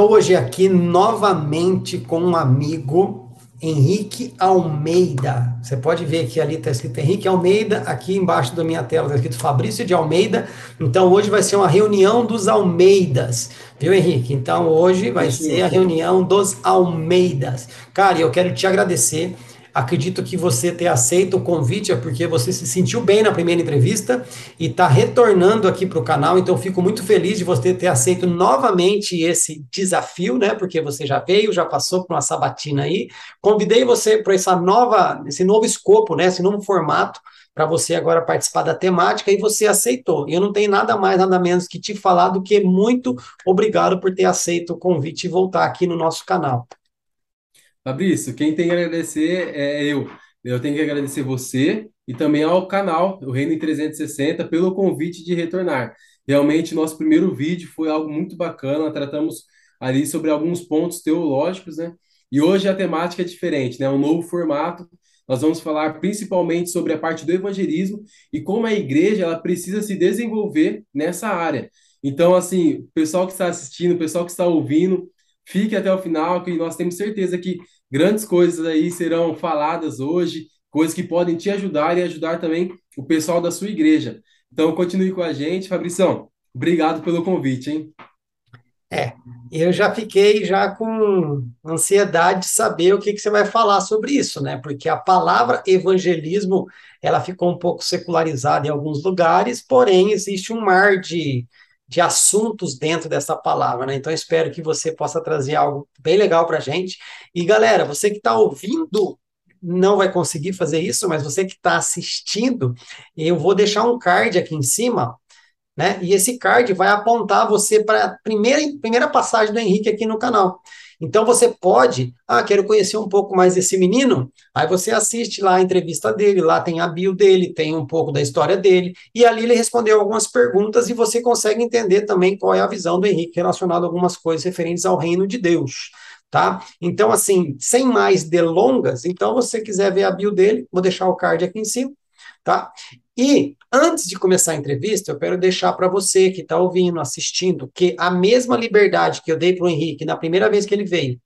Estou hoje aqui novamente com um amigo, Henrique Almeida. Você pode ver que ali está escrito Henrique Almeida, aqui embaixo da minha tela está escrito Fabrício de Almeida. Então hoje vai ser uma reunião dos Almeidas, viu, Henrique? Então hoje vai ser a reunião dos Almeidas. Cara, eu quero te agradecer Acredito que você ter aceito o convite é porque você se sentiu bem na primeira entrevista e está retornando aqui para o canal. Então, fico muito feliz de você ter aceito novamente esse desafio, né? Porque você já veio, já passou por uma sabatina aí. Convidei você para essa nova, esse novo escopo, né? Esse novo formato para você agora participar da temática e você aceitou. E eu não tenho nada mais, nada menos que te falar do que muito obrigado por ter aceito o convite e voltar aqui no nosso canal. Fabrício, quem tem que agradecer é eu. Eu tenho que agradecer você e também ao canal, o Reino em 360, pelo convite de retornar. Realmente, nosso primeiro vídeo foi algo muito bacana, tratamos ali sobre alguns pontos teológicos, né? E hoje a temática é diferente, né? Um novo formato. Nós vamos falar principalmente sobre a parte do evangelismo e como a igreja ela precisa se desenvolver nessa área. Então, assim, o pessoal que está assistindo, o pessoal que está ouvindo, Fique até o final, que nós temos certeza que grandes coisas aí serão faladas hoje, coisas que podem te ajudar e ajudar também o pessoal da sua igreja. Então, continue com a gente. Fabrição, obrigado pelo convite, hein? É, eu já fiquei já com ansiedade de saber o que, que você vai falar sobre isso, né? Porque a palavra evangelismo, ela ficou um pouco secularizada em alguns lugares, porém existe um mar de, de assuntos dentro dessa palavra, né? Então, espero que você possa trazer algo bem legal para a gente. E, galera, você que está ouvindo não vai conseguir fazer isso, mas você que está assistindo, eu vou deixar um card aqui em cima, né? E esse card vai apontar você para a primeira, primeira passagem do Henrique aqui no canal. Então você pode, ah, quero conhecer um pouco mais desse menino, aí você assiste lá a entrevista dele, lá tem a bio dele, tem um pouco da história dele, e ali ele respondeu algumas perguntas e você consegue entender também qual é a visão do Henrique relacionado a algumas coisas referentes ao reino de Deus. Tá? Então, assim, sem mais delongas, então, você quiser ver a bio dele, vou deixar o card aqui em cima, tá? E antes de começar a entrevista, eu quero deixar para você que está ouvindo, assistindo, que a mesma liberdade que eu dei para o Henrique na primeira vez que ele veio,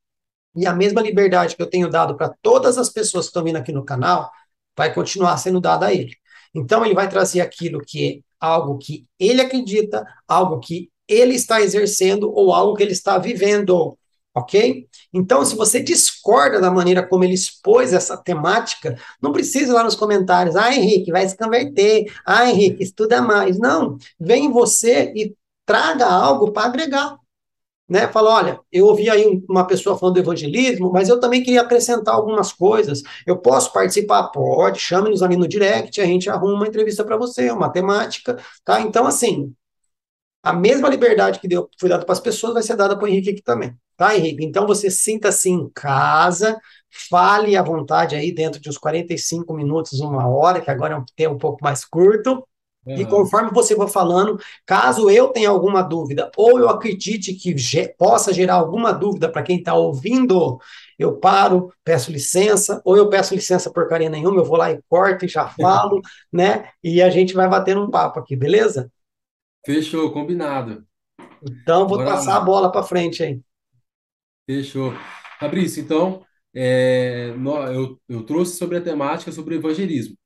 E a mesma liberdade que eu tenho dado para todas as pessoas que estão vindo aqui no canal, vai continuar sendo dada a ele. Então, ele vai trazer aquilo que é algo que ele acredita, algo que ele está exercendo ou algo que ele está vivendo ok? Então, se você discorda da maneira como ele expôs essa temática, não precisa ir lá nos comentários, ah, Henrique, vai se converter, ah, Henrique, estuda mais. Não, vem você e traga algo para agregar. Né? Fala, olha, eu ouvi aí uma pessoa falando do evangelismo, mas eu também queria acrescentar algumas coisas. Eu posso participar? Pode, chame-nos ali no direct, a gente arruma uma entrevista para você, uma temática, tá? Então, assim, a mesma liberdade que deu, foi dada para as pessoas vai ser dada para o Henrique aqui também. Tá, Henrique? Então você sinta-se em casa, fale à vontade aí dentro de uns 45 minutos, uma hora, que agora é um tempo um pouco mais curto. Uhum. E conforme você for falando, caso eu tenha alguma dúvida, ou eu acredite que ge possa gerar alguma dúvida para quem está ouvindo, eu paro, peço licença, ou eu peço licença porcaria nenhuma, eu vou lá e corto e já falo, né? E a gente vai batendo um papo aqui, beleza? Fechou, combinado. Então, vou Bora passar lá. a bola para frente aí. Fechou. Fabrício, então, é, eu, eu trouxe sobre a temática sobre evangelismo.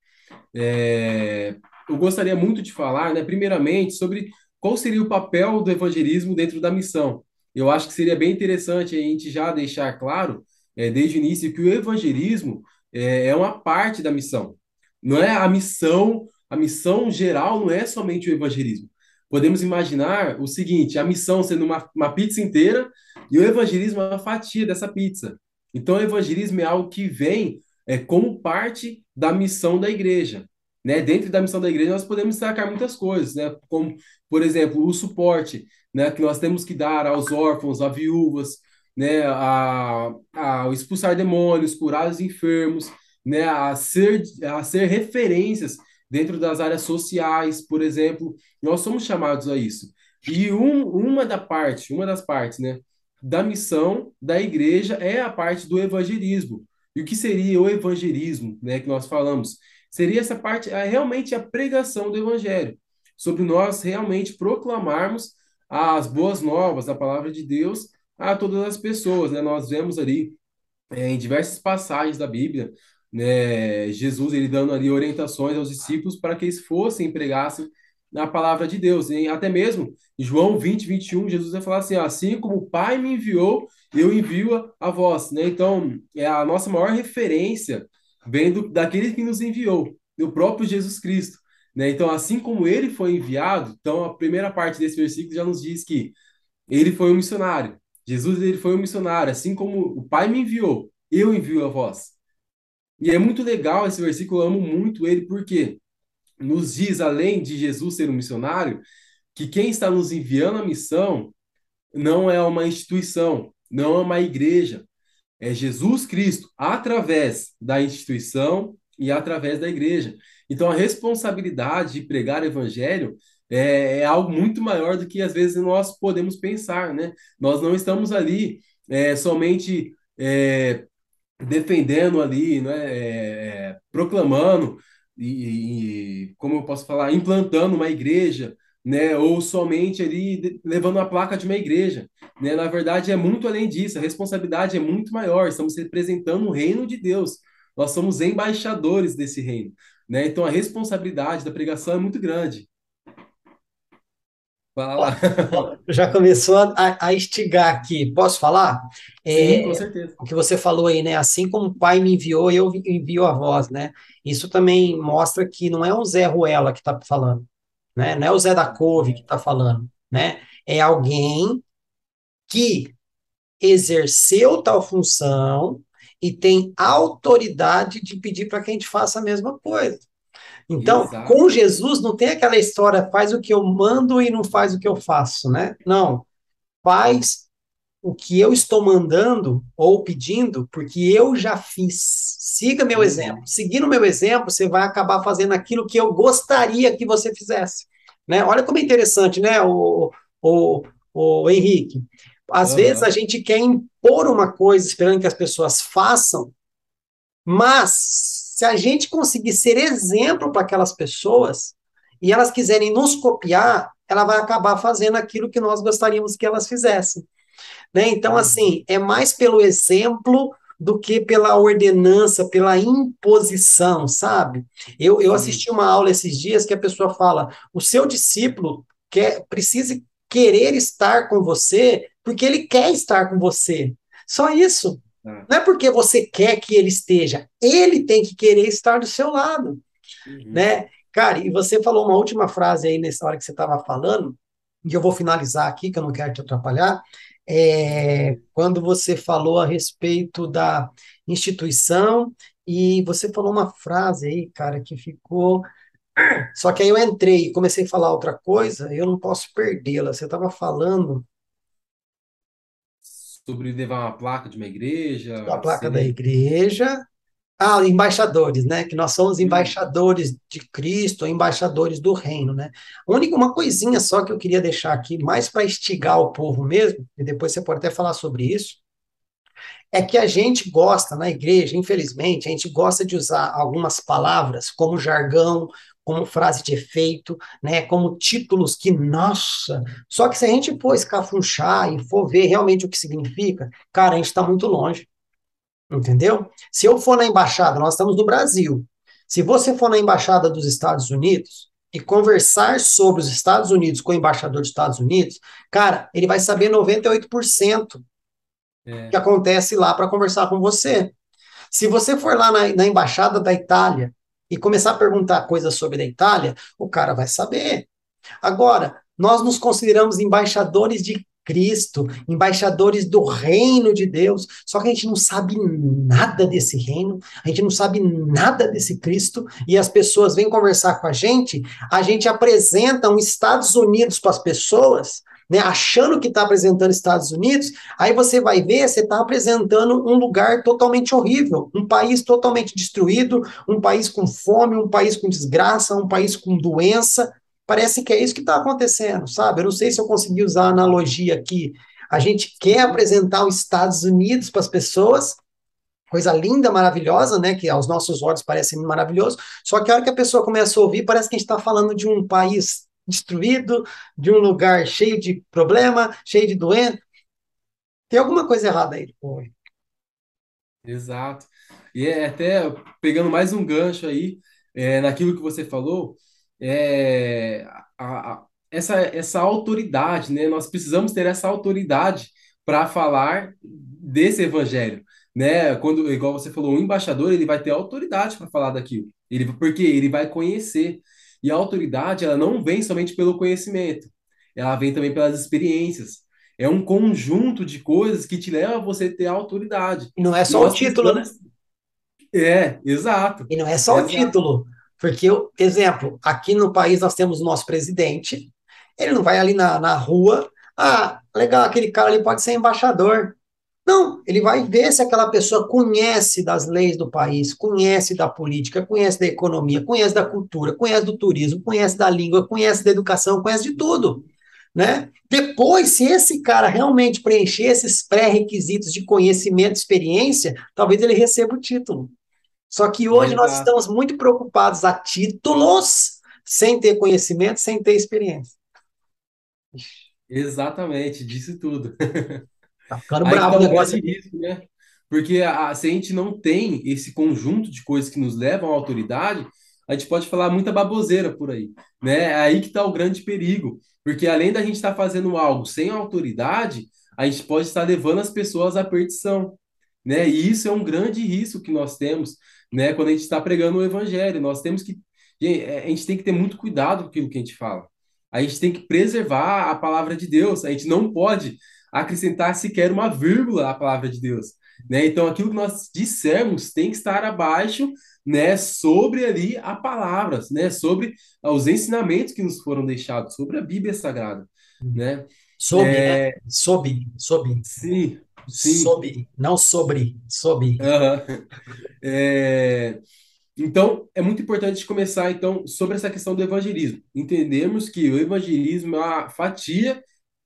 É, eu gostaria muito de falar, né, primeiramente, sobre qual seria o papel do evangelismo dentro da missão. Eu acho que seria bem interessante a gente já deixar claro, é, desde o início, que o evangelismo é, é uma parte da missão. Não é a missão, a missão geral não é somente o evangelismo podemos imaginar o seguinte: a missão sendo uma, uma pizza inteira e o evangelismo é uma fatia dessa pizza. Então, o evangelismo é algo que vem é, como parte da missão da igreja. Né? Dentro da missão da igreja, nós podemos destacar muitas coisas, né? como, por exemplo, o suporte né? que nós temos que dar aos órfãos, a viúvas, né? a, a expulsar demônios, curar os enfermos, né? a, ser, a ser referências dentro das áreas sociais, por exemplo, nós somos chamados a isso. E um, uma da parte, uma das partes, né, da missão da igreja é a parte do evangelismo. E o que seria o evangelismo, né, que nós falamos? Seria essa parte, é realmente a pregação do evangelho, sobre nós realmente proclamarmos as boas novas da palavra de Deus a todas as pessoas, né? Nós vemos ali é, em diversas passagens da Bíblia né, Jesus ele dando ali orientações aos discípulos para que eles fossem e pregassem na palavra de Deus. E até mesmo João 20, 21, Jesus vai falar assim: assim como o Pai me enviou, eu envio a, vós. Né? Então, é a nossa maior referência vem do, daquele que nos enviou, do próprio Jesus Cristo. Né? Então, assim como ele foi enviado, então a primeira parte desse versículo já nos diz que ele foi um missionário. Jesus ele foi um missionário, assim como o Pai me enviou, eu envio a vós. E é muito legal esse versículo, eu amo muito ele, porque nos diz, além de Jesus ser um missionário, que quem está nos enviando a missão não é uma instituição, não é uma igreja, é Jesus Cristo, através da instituição e através da igreja. Então, a responsabilidade de pregar o evangelho é, é, algo muito maior do que às vezes nós podemos pensar, né? Nós não estamos ali é, somente é, defendendo ali, né, é, proclamando e, e, como eu posso falar, implantando uma igreja, né, ou somente ali levando a placa de uma igreja, né? Na verdade é muito além disso, a responsabilidade é muito maior. Estamos representando o reino de Deus. Nós somos embaixadores desse reino, né? Então a responsabilidade da pregação é muito grande. Fala lá. Já começou a, a estigar aqui. Posso falar? É, Sim, com certeza. O que você falou aí, né? Assim como o pai me enviou, eu envio a voz, né? Isso também mostra que não é o Zé Ruela que está falando, né? Não é o Zé da Couve que está falando, né? É alguém que exerceu tal função e tem autoridade de pedir para que a gente faça a mesma coisa. Então, Exato. com Jesus não tem aquela história, faz o que eu mando e não faz o que eu faço, né? Não. Faz o que eu estou mandando ou pedindo, porque eu já fiz. Siga meu exemplo. Seguindo meu exemplo, você vai acabar fazendo aquilo que eu gostaria que você fizesse. Né? Olha como é interessante, né, o, o, o Henrique? Às uhum. vezes a gente quer impor uma coisa esperando que as pessoas façam, mas se a gente conseguir ser exemplo para aquelas pessoas e elas quiserem nos copiar, ela vai acabar fazendo aquilo que nós gostaríamos que elas fizessem. Né? Então, uhum. assim, é mais pelo exemplo do que pela ordenança, pela imposição, sabe? Eu, eu assisti uma aula esses dias que a pessoa fala: o seu discípulo quer, precisa querer estar com você porque ele quer estar com você. Só isso. É. Não é porque você quer que ele esteja, ele tem que querer estar do seu lado, uhum. né? Cara, e você falou uma última frase aí nessa hora que você estava falando, e eu vou finalizar aqui, que eu não quero te atrapalhar, é, quando você falou a respeito da instituição, e você falou uma frase aí, cara, que ficou. Só que aí eu entrei e comecei a falar outra coisa, eu não posso perdê-la. Você estava falando. Sobre levar uma placa de uma igreja. A placa da igreja, ah, embaixadores, né? Que nós somos embaixadores de Cristo, embaixadores do reino, né? Única uma coisinha só que eu queria deixar aqui, mais para instigar o povo mesmo, e depois você pode até falar sobre isso, é que a gente gosta na igreja, infelizmente, a gente gosta de usar algumas palavras como jargão, como frase de efeito, né, como títulos que, nossa, só que se a gente for escafunchar e for ver realmente o que significa, cara, a gente está muito longe. Entendeu? Se eu for na embaixada, nós estamos no Brasil. Se você for na embaixada dos Estados Unidos e conversar sobre os Estados Unidos com o embaixador dos Estados Unidos, cara, ele vai saber 98% é. que acontece lá para conversar com você. Se você for lá na, na embaixada da Itália e começar a perguntar coisas sobre a Itália, o cara vai saber. Agora, nós nos consideramos embaixadores de Cristo, embaixadores do reino de Deus, só que a gente não sabe nada desse reino, a gente não sabe nada desse Cristo, e as pessoas vêm conversar com a gente, a gente apresenta um Estados Unidos para as pessoas, né, achando que está apresentando Estados Unidos, aí você vai ver, você está apresentando um lugar totalmente horrível, um país totalmente destruído, um país com fome, um país com desgraça, um país com doença, Parece que é isso que está acontecendo, sabe? Eu não sei se eu consegui usar a analogia aqui. A gente quer apresentar os Estados Unidos para as pessoas, coisa linda, maravilhosa, né? Que aos nossos olhos parece maravilhoso. Só que a hora que a pessoa começa a ouvir, parece que a gente está falando de um país destruído, de um lugar cheio de problema, cheio de doença. Tem alguma coisa errada aí, pô. Exato. E é até pegando mais um gancho aí, é, naquilo que você falou, é, a, a, essa, essa autoridade, né? Nós precisamos ter essa autoridade para falar desse evangelho, né? Quando, igual você falou, o embaixador ele vai ter autoridade para falar daquilo, ele porque ele vai conhecer e a autoridade ela não vem somente pelo conhecimento, ela vem também pelas experiências. É um conjunto de coisas que te leva a você ter autoridade. E não é só Nós o título, né? É, exato. E não é só exato. o título. Porque, exemplo, aqui no país nós temos o nosso presidente, ele não vai ali na, na rua, ah, legal, aquele cara ali pode ser embaixador. Não, ele vai ver se aquela pessoa conhece das leis do país, conhece da política, conhece da economia, conhece da cultura, conhece do turismo, conhece da língua, conhece da educação, conhece de tudo. Né? Depois, se esse cara realmente preencher esses pré-requisitos de conhecimento e experiência, talvez ele receba o título. Só que hoje nós estamos muito preocupados a títulos, sem ter conhecimento, sem ter experiência. Exatamente, disse tudo. Tá ficando bravo o negócio disso, né? Porque a, se a gente não tem esse conjunto de coisas que nos levam à autoridade, a gente pode falar muita baboseira por aí, né? É aí que está o grande perigo, porque além da gente estar tá fazendo algo sem autoridade, a gente pode estar levando as pessoas à perdição, né? E isso é um grande risco que nós temos, né? Quando a gente está pregando o evangelho, nós temos que é, a gente tem que ter muito cuidado com aquilo que a gente fala. A gente tem que preservar a palavra de Deus. A gente não pode acrescentar sequer uma vírgula à palavra de Deus, né? Então aquilo que nós dissermos tem que estar abaixo, né, sobre ali a palavra, né, sobre os ensinamentos que nos foram deixados, sobre a Bíblia Sagrada, né? Sob, é... né? Sob, sob. Sim, Sim. Sob, não sobre, sob. Uhum. É... Então, é muito importante começar, então, sobre essa questão do evangelismo. Entendemos que o evangelismo é uma fatia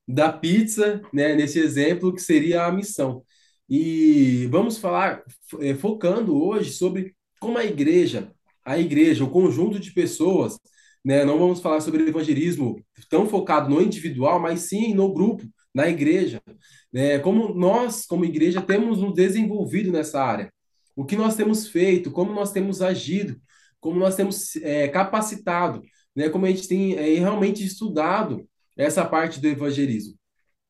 da pizza, né, nesse exemplo, que seria a missão. E vamos falar, é, focando hoje sobre como a igreja, a igreja, o conjunto de pessoas, né, não vamos falar sobre evangelismo tão focado no individual, mas sim no grupo, na igreja, né? Como nós, como igreja, temos nos desenvolvido nessa área, o que nós temos feito, como nós temos agido, como nós temos é, capacitado, né? Como a gente tem é, realmente estudado essa parte do evangelismo.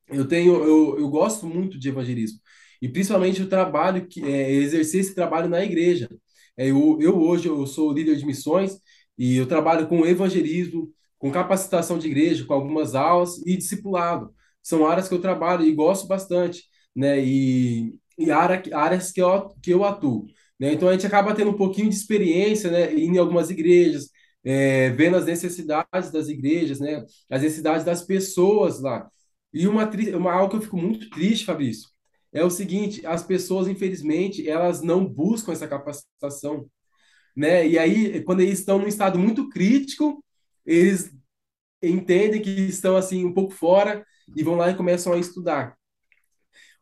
Eu tenho, eu, eu gosto muito de evangelismo e principalmente o trabalho que é, exercer esse trabalho na igreja. É, eu, eu hoje eu sou líder de missões e eu trabalho com evangelismo, com capacitação de igreja, com algumas aulas e discipulado. São áreas que eu trabalho e gosto bastante, né? E, e área, áreas que eu, que eu atuo. Né? Então a gente acaba tendo um pouquinho de experiência, né? Em algumas igrejas, é, vendo as necessidades das igrejas, né? As necessidades das pessoas lá. E uma, uma algo que eu fico muito triste, Fabrício, é o seguinte: as pessoas, infelizmente, elas não buscam essa capacitação, né? E aí, quando eles estão num estado muito crítico, eles entendem que estão assim um pouco fora e vão lá e começam a estudar.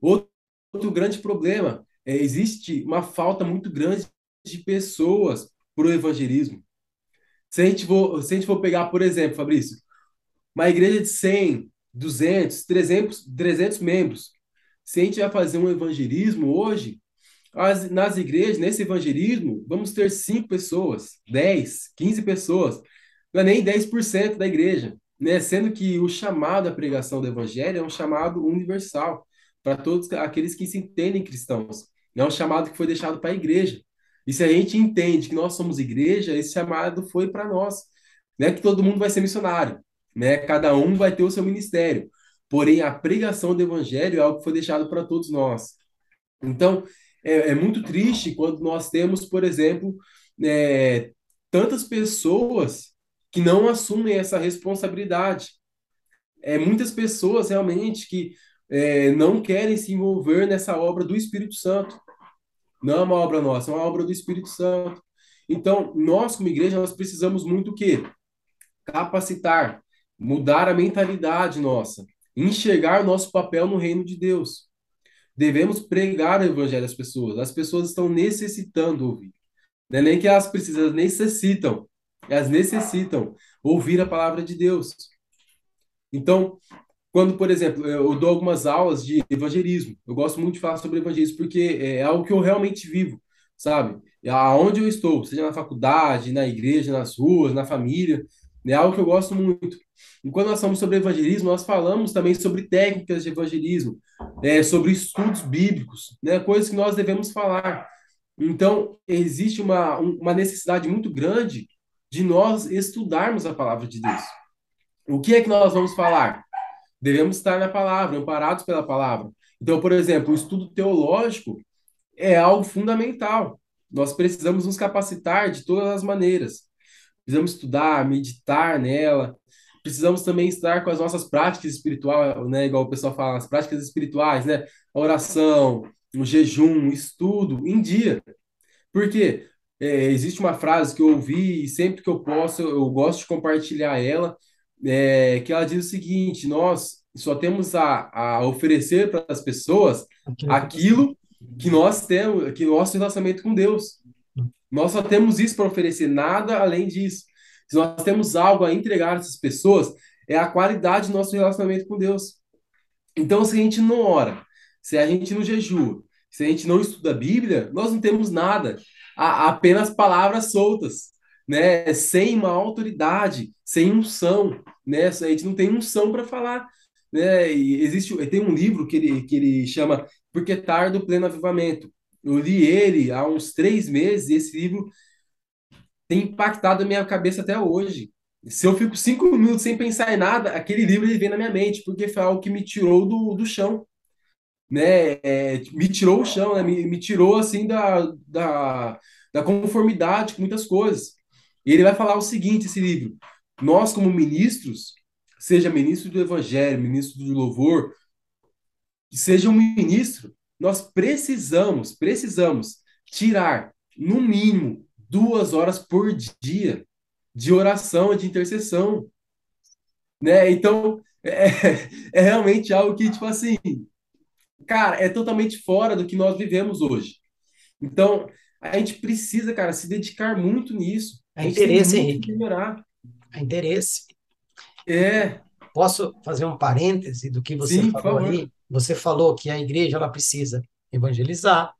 Outro, outro grande problema é existe uma falta muito grande de pessoas para o evangelismo. Se a gente for, se a gente for pegar, por exemplo, Fabrício, uma igreja de 100, 200, 300, 300 membros, se a gente vai fazer um evangelismo hoje, as, nas igrejas, nesse evangelismo, vamos ter 5 pessoas, 10, 15 pessoas, não é nem 10% da igreja, né? Sendo que o chamado à pregação do evangelho é um chamado universal para todos aqueles que se entendem cristãos. É um chamado que foi deixado para a igreja. E se a gente entende que nós somos igreja, esse chamado foi para nós. Não é que todo mundo vai ser missionário, né? Cada um vai ter o seu ministério. Porém, a pregação do evangelho é algo que foi deixado para todos nós. Então, é, é, muito triste quando nós temos, por exemplo, é, tantas pessoas que não assumem essa responsabilidade. É, muitas pessoas realmente que é, não querem se envolver nessa obra do Espírito Santo. Não é uma obra nossa, é uma obra do Espírito Santo. Então, nós, como igreja, nós precisamos muito o quê? Capacitar, mudar a mentalidade nossa, enxergar o nosso papel no reino de Deus. Devemos pregar o evangelho às pessoas. As pessoas estão necessitando ouvir. Não é nem que elas precisam, elas necessitam. Elas necessitam ouvir a palavra de Deus. Então, quando, por exemplo, eu dou algumas aulas de evangelismo, eu gosto muito de falar sobre evangelismo porque é algo que eu realmente vivo, sabe? Aonde eu estou, seja na faculdade, na igreja, nas ruas, na família, é algo que eu gosto muito. E quando nós falamos sobre evangelismo, nós falamos também sobre técnicas de evangelismo, é, sobre estudos bíblicos, né, coisas que nós devemos falar. Então, existe uma, uma necessidade muito grande de nós estudarmos a palavra de Deus. O que é que nós vamos falar? Devemos estar na palavra, amparados pela palavra. Então, por exemplo, o estudo teológico é algo fundamental. Nós precisamos nos capacitar de todas as maneiras. Precisamos estudar, meditar nela. Precisamos também estar com as nossas práticas espirituais, né? Igual o pessoal fala, as práticas espirituais, né? A oração, o jejum, o estudo em dia. Porque é, existe uma frase que eu ouvi e sempre que eu posso, eu gosto de compartilhar ela, é, que ela diz o seguinte: nós só temos a, a oferecer para as pessoas aquilo que nós temos, que nosso relacionamento com Deus. Nós só temos isso para oferecer, nada além disso. Se nós temos algo a entregar a essas pessoas, é a qualidade do nosso relacionamento com Deus. Então, se a gente não ora, se a gente não jejua, se a gente não estuda a Bíblia, nós não temos nada, apenas palavras soltas né, sem uma autoridade, sem unção, né? A gente não tem unção para falar, né? E existe, tem um livro que ele, que ele chama Porque Tardo o Pleno Avivamento. Eu li ele há uns três meses e esse livro tem impactado a minha cabeça até hoje. Se eu fico cinco minutos sem pensar em nada, aquele livro ele vem na minha mente, porque foi algo que me tirou do, do chão, né? É, me tirou o chão, né? Me, me tirou assim da, da, da conformidade com muitas coisas. E ele vai falar o seguinte, esse livro: nós, como ministros, seja ministro do evangelho, ministro do louvor, seja um ministro, nós precisamos, precisamos tirar, no mínimo, duas horas por dia de oração, de intercessão. Né? Então, é, é realmente algo que, tipo assim, cara, é totalmente fora do que nós vivemos hoje. Então, a gente precisa, cara, se dedicar muito nisso. É interesse, Henrique. É interesse. É. posso fazer um parêntese do que você Sim, falou aí? Você falou que a igreja ela precisa evangelizar,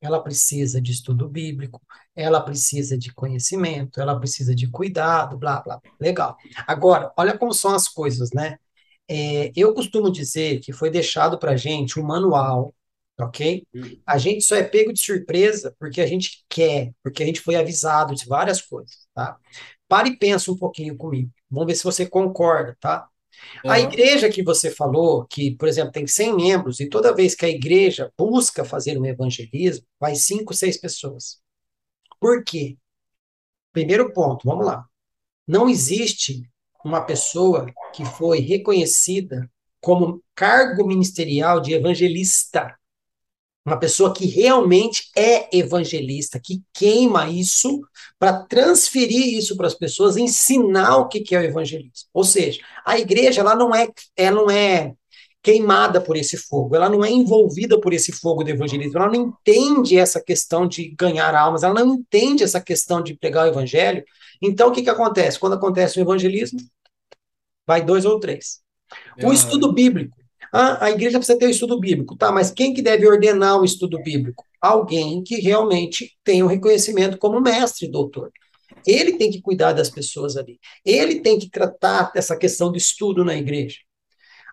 ela precisa de estudo bíblico, ela precisa de conhecimento, ela precisa de cuidado, blá, blá. Legal. Agora, olha como são as coisas, né? É, eu costumo dizer que foi deixado para a gente um manual, ok? Hum. A gente só é pego de surpresa porque a gente quer, porque a gente foi avisado de várias coisas, tá? Pare e pensa um pouquinho comigo. Vamos ver se você concorda, tá? A Aham. igreja que você falou, que, por exemplo, tem 100 membros, e toda vez que a igreja busca fazer um evangelismo, vai cinco, seis pessoas. Por quê? Primeiro ponto, vamos lá. Não existe uma pessoa que foi reconhecida como cargo ministerial de evangelista. Uma pessoa que realmente é evangelista, que queima isso para transferir isso para as pessoas, ensinar o que que é o evangelismo. Ou seja, a igreja ela não é, ela não é queimada por esse fogo, ela não é envolvida por esse fogo do evangelismo, ela não entende essa questão de ganhar almas, ela não entende essa questão de pregar o evangelho. Então, o que que acontece? Quando acontece o evangelismo, vai dois ou três. O Aham. estudo bíblico. Ah, a igreja precisa ter o estudo bíblico, tá? Mas quem que deve ordenar o estudo bíblico? Alguém que realmente tem o reconhecimento como mestre, doutor. Ele tem que cuidar das pessoas ali. Ele tem que tratar dessa questão do estudo na igreja.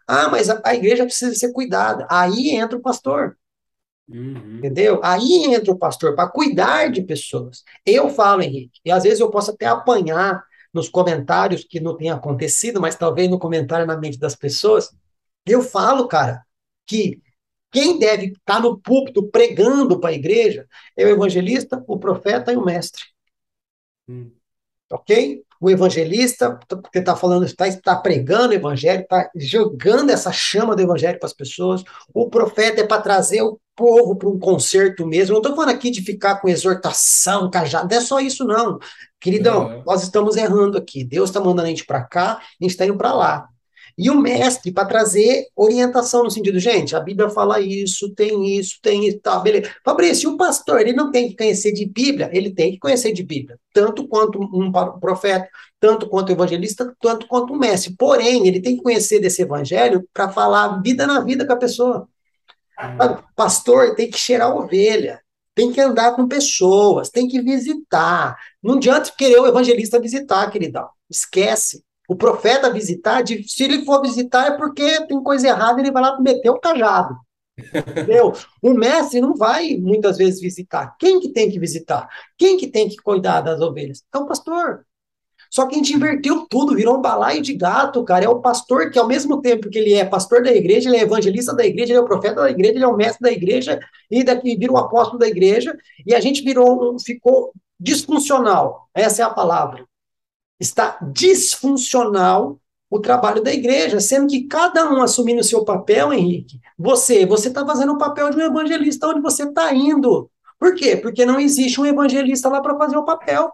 Ah, mas a, a igreja precisa ser cuidada. Aí entra o pastor. Uhum. Entendeu? Aí entra o pastor para cuidar de pessoas. Eu falo, Henrique, e às vezes eu posso até apanhar nos comentários que não tem acontecido, mas talvez no comentário na mente das pessoas. Eu falo, cara, que quem deve estar no púlpito pregando para a igreja é o evangelista, o profeta e o mestre. Hum. Ok? O evangelista, porque está falando, está tá pregando o evangelho, está jogando essa chama do evangelho para as pessoas. O profeta é para trazer o povo para um concerto mesmo. Não estou falando aqui de ficar com exortação, cajado, não é só isso, não. Queridão, Aham. nós estamos errando aqui. Deus está mandando a gente para cá, a gente está indo para lá. E o mestre para trazer orientação no sentido, gente, a Bíblia fala isso, tem isso, tem isso, tá, beleza. Fabrício, o pastor, ele não tem que conhecer de Bíblia, ele tem que conhecer de Bíblia, tanto quanto um profeta, tanto quanto evangelista, tanto quanto o mestre. Porém, ele tem que conhecer desse evangelho para falar vida na vida com a pessoa. Pastor tem que cheirar ovelha, tem que andar com pessoas, tem que visitar. Não adianta querer o evangelista visitar, queridão. Esquece. O profeta visitar, se ele for visitar é porque tem coisa errada, ele vai lá meter o cajado. Entendeu? O mestre não vai muitas vezes visitar. Quem que tem que visitar? Quem que tem que cuidar das ovelhas? É o pastor. Só que a gente inverteu tudo, virou um balaio de gato, cara. É o pastor que, ao mesmo tempo que ele é pastor da igreja, ele é evangelista da igreja, ele é o profeta da igreja, ele é o mestre da igreja, e daqui vira o apóstolo da igreja, e a gente virou, ficou disfuncional. Essa é a palavra está disfuncional o trabalho da igreja, sendo que cada um assumindo o seu papel, Henrique, você, você está fazendo o papel de um evangelista onde você está indo. Por quê? Porque não existe um evangelista lá para fazer o papel.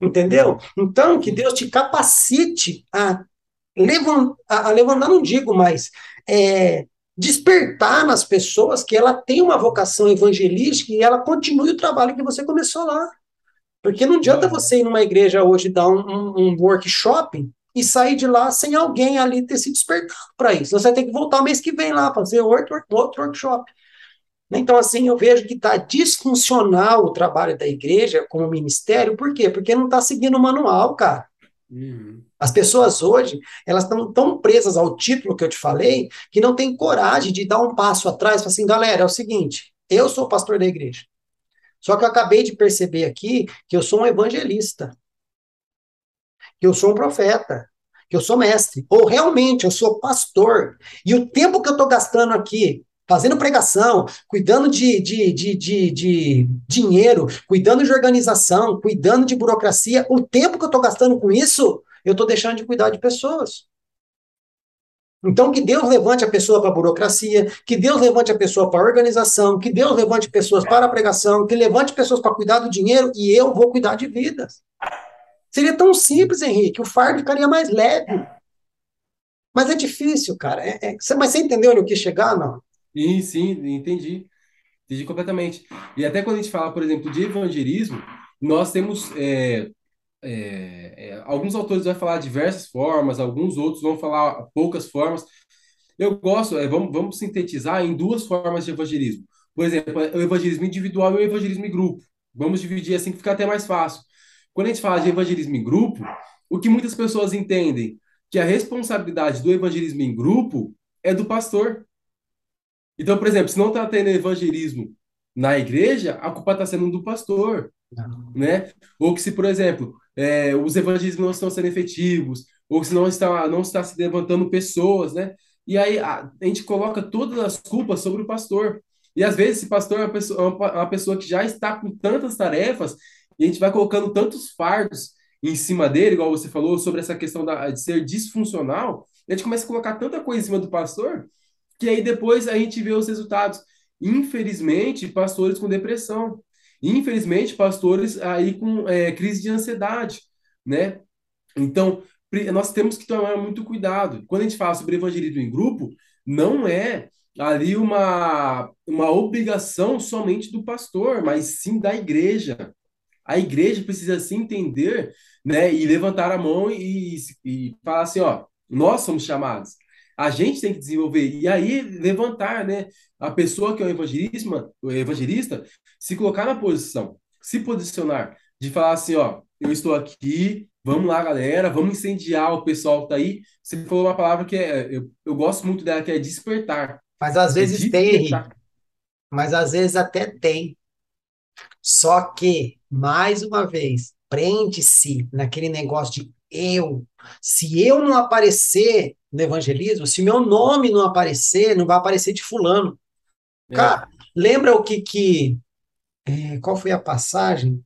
Entendeu? Então, que Deus te capacite a levantar, a levantar não digo, mas é, despertar nas pessoas que ela tem uma vocação evangelística e ela continue o trabalho que você começou lá. Porque não adianta você ir numa igreja hoje dar um, um, um workshop e sair de lá sem alguém ali ter se despertado para isso. Você vai ter que voltar mês que vem lá, fazer outro, outro workshop. Então, assim, eu vejo que está disfuncional o trabalho da igreja como ministério, por quê? Porque não está seguindo o manual, cara. Uhum. As pessoas hoje, elas estão tão presas ao título que eu te falei, que não tem coragem de dar um passo atrás assim, galera, é o seguinte, eu sou pastor da igreja. Só que eu acabei de perceber aqui que eu sou um evangelista, que eu sou um profeta, que eu sou mestre, ou realmente eu sou pastor. E o tempo que eu estou gastando aqui fazendo pregação, cuidando de, de, de, de, de dinheiro, cuidando de organização, cuidando de burocracia, o tempo que eu estou gastando com isso, eu estou deixando de cuidar de pessoas. Então, que Deus levante a pessoa para a burocracia, que Deus levante a pessoa para a organização, que Deus levante pessoas para a pregação, que levante pessoas para cuidar do dinheiro e eu vou cuidar de vidas. Seria tão simples, Henrique, o fardo ficaria mais leve. Mas é difícil, cara. É, é, mas você entendeu onde eu quis chegar, não? Sim, sim, entendi. Entendi completamente. E até quando a gente fala, por exemplo, de evangelismo, nós temos é, é, é, alguns autores vão falar diversas formas, alguns outros vão falar poucas formas. Eu gosto, é, vamos, vamos sintetizar em duas formas de evangelismo. Por exemplo, o evangelismo individual e o evangelismo em grupo. Vamos dividir assim que fica até mais fácil. Quando a gente fala de evangelismo em grupo, o que muitas pessoas entendem que a responsabilidade do evangelismo em grupo é do pastor. Então, por exemplo, se não está tendo evangelismo na igreja, a culpa está sendo do pastor, né? Ou que se, por exemplo, é, os evangelismos não estão sendo efetivos, ou se não está, não está se levantando pessoas, né? E aí a, a gente coloca todas as culpas sobre o pastor. E às vezes esse pastor é uma pessoa, é uma pessoa que já está com tantas tarefas, e a gente vai colocando tantos fardos em cima dele, igual você falou, sobre essa questão da, de ser disfuncional, a gente começa a colocar tanta coisa em cima do pastor, que aí depois a gente vê os resultados. Infelizmente, pastores com depressão. Infelizmente, pastores aí com é, crise de ansiedade, né? Então, nós temos que tomar muito cuidado. Quando a gente fala sobre evangelismo em grupo, não é ali uma, uma obrigação somente do pastor, mas sim da igreja. A igreja precisa se entender, né, e levantar a mão e, e falar assim, ó, nós somos chamados. A gente tem que desenvolver e aí levantar, né, a pessoa que é o evangelista, o evangelista, se colocar na posição, se posicionar, de falar assim, ó, eu estou aqui, vamos lá, galera, vamos incendiar o pessoal que tá aí. Você falou uma palavra que é, eu, eu gosto muito dela, que é despertar. Mas às vezes tem, Henrique. Mas às vezes até tem. Só que, mais uma vez, prende-se naquele negócio de eu. Se eu não aparecer no evangelismo, se meu nome não aparecer, não vai aparecer de fulano. É. Cara, lembra o que que. É, qual foi a passagem?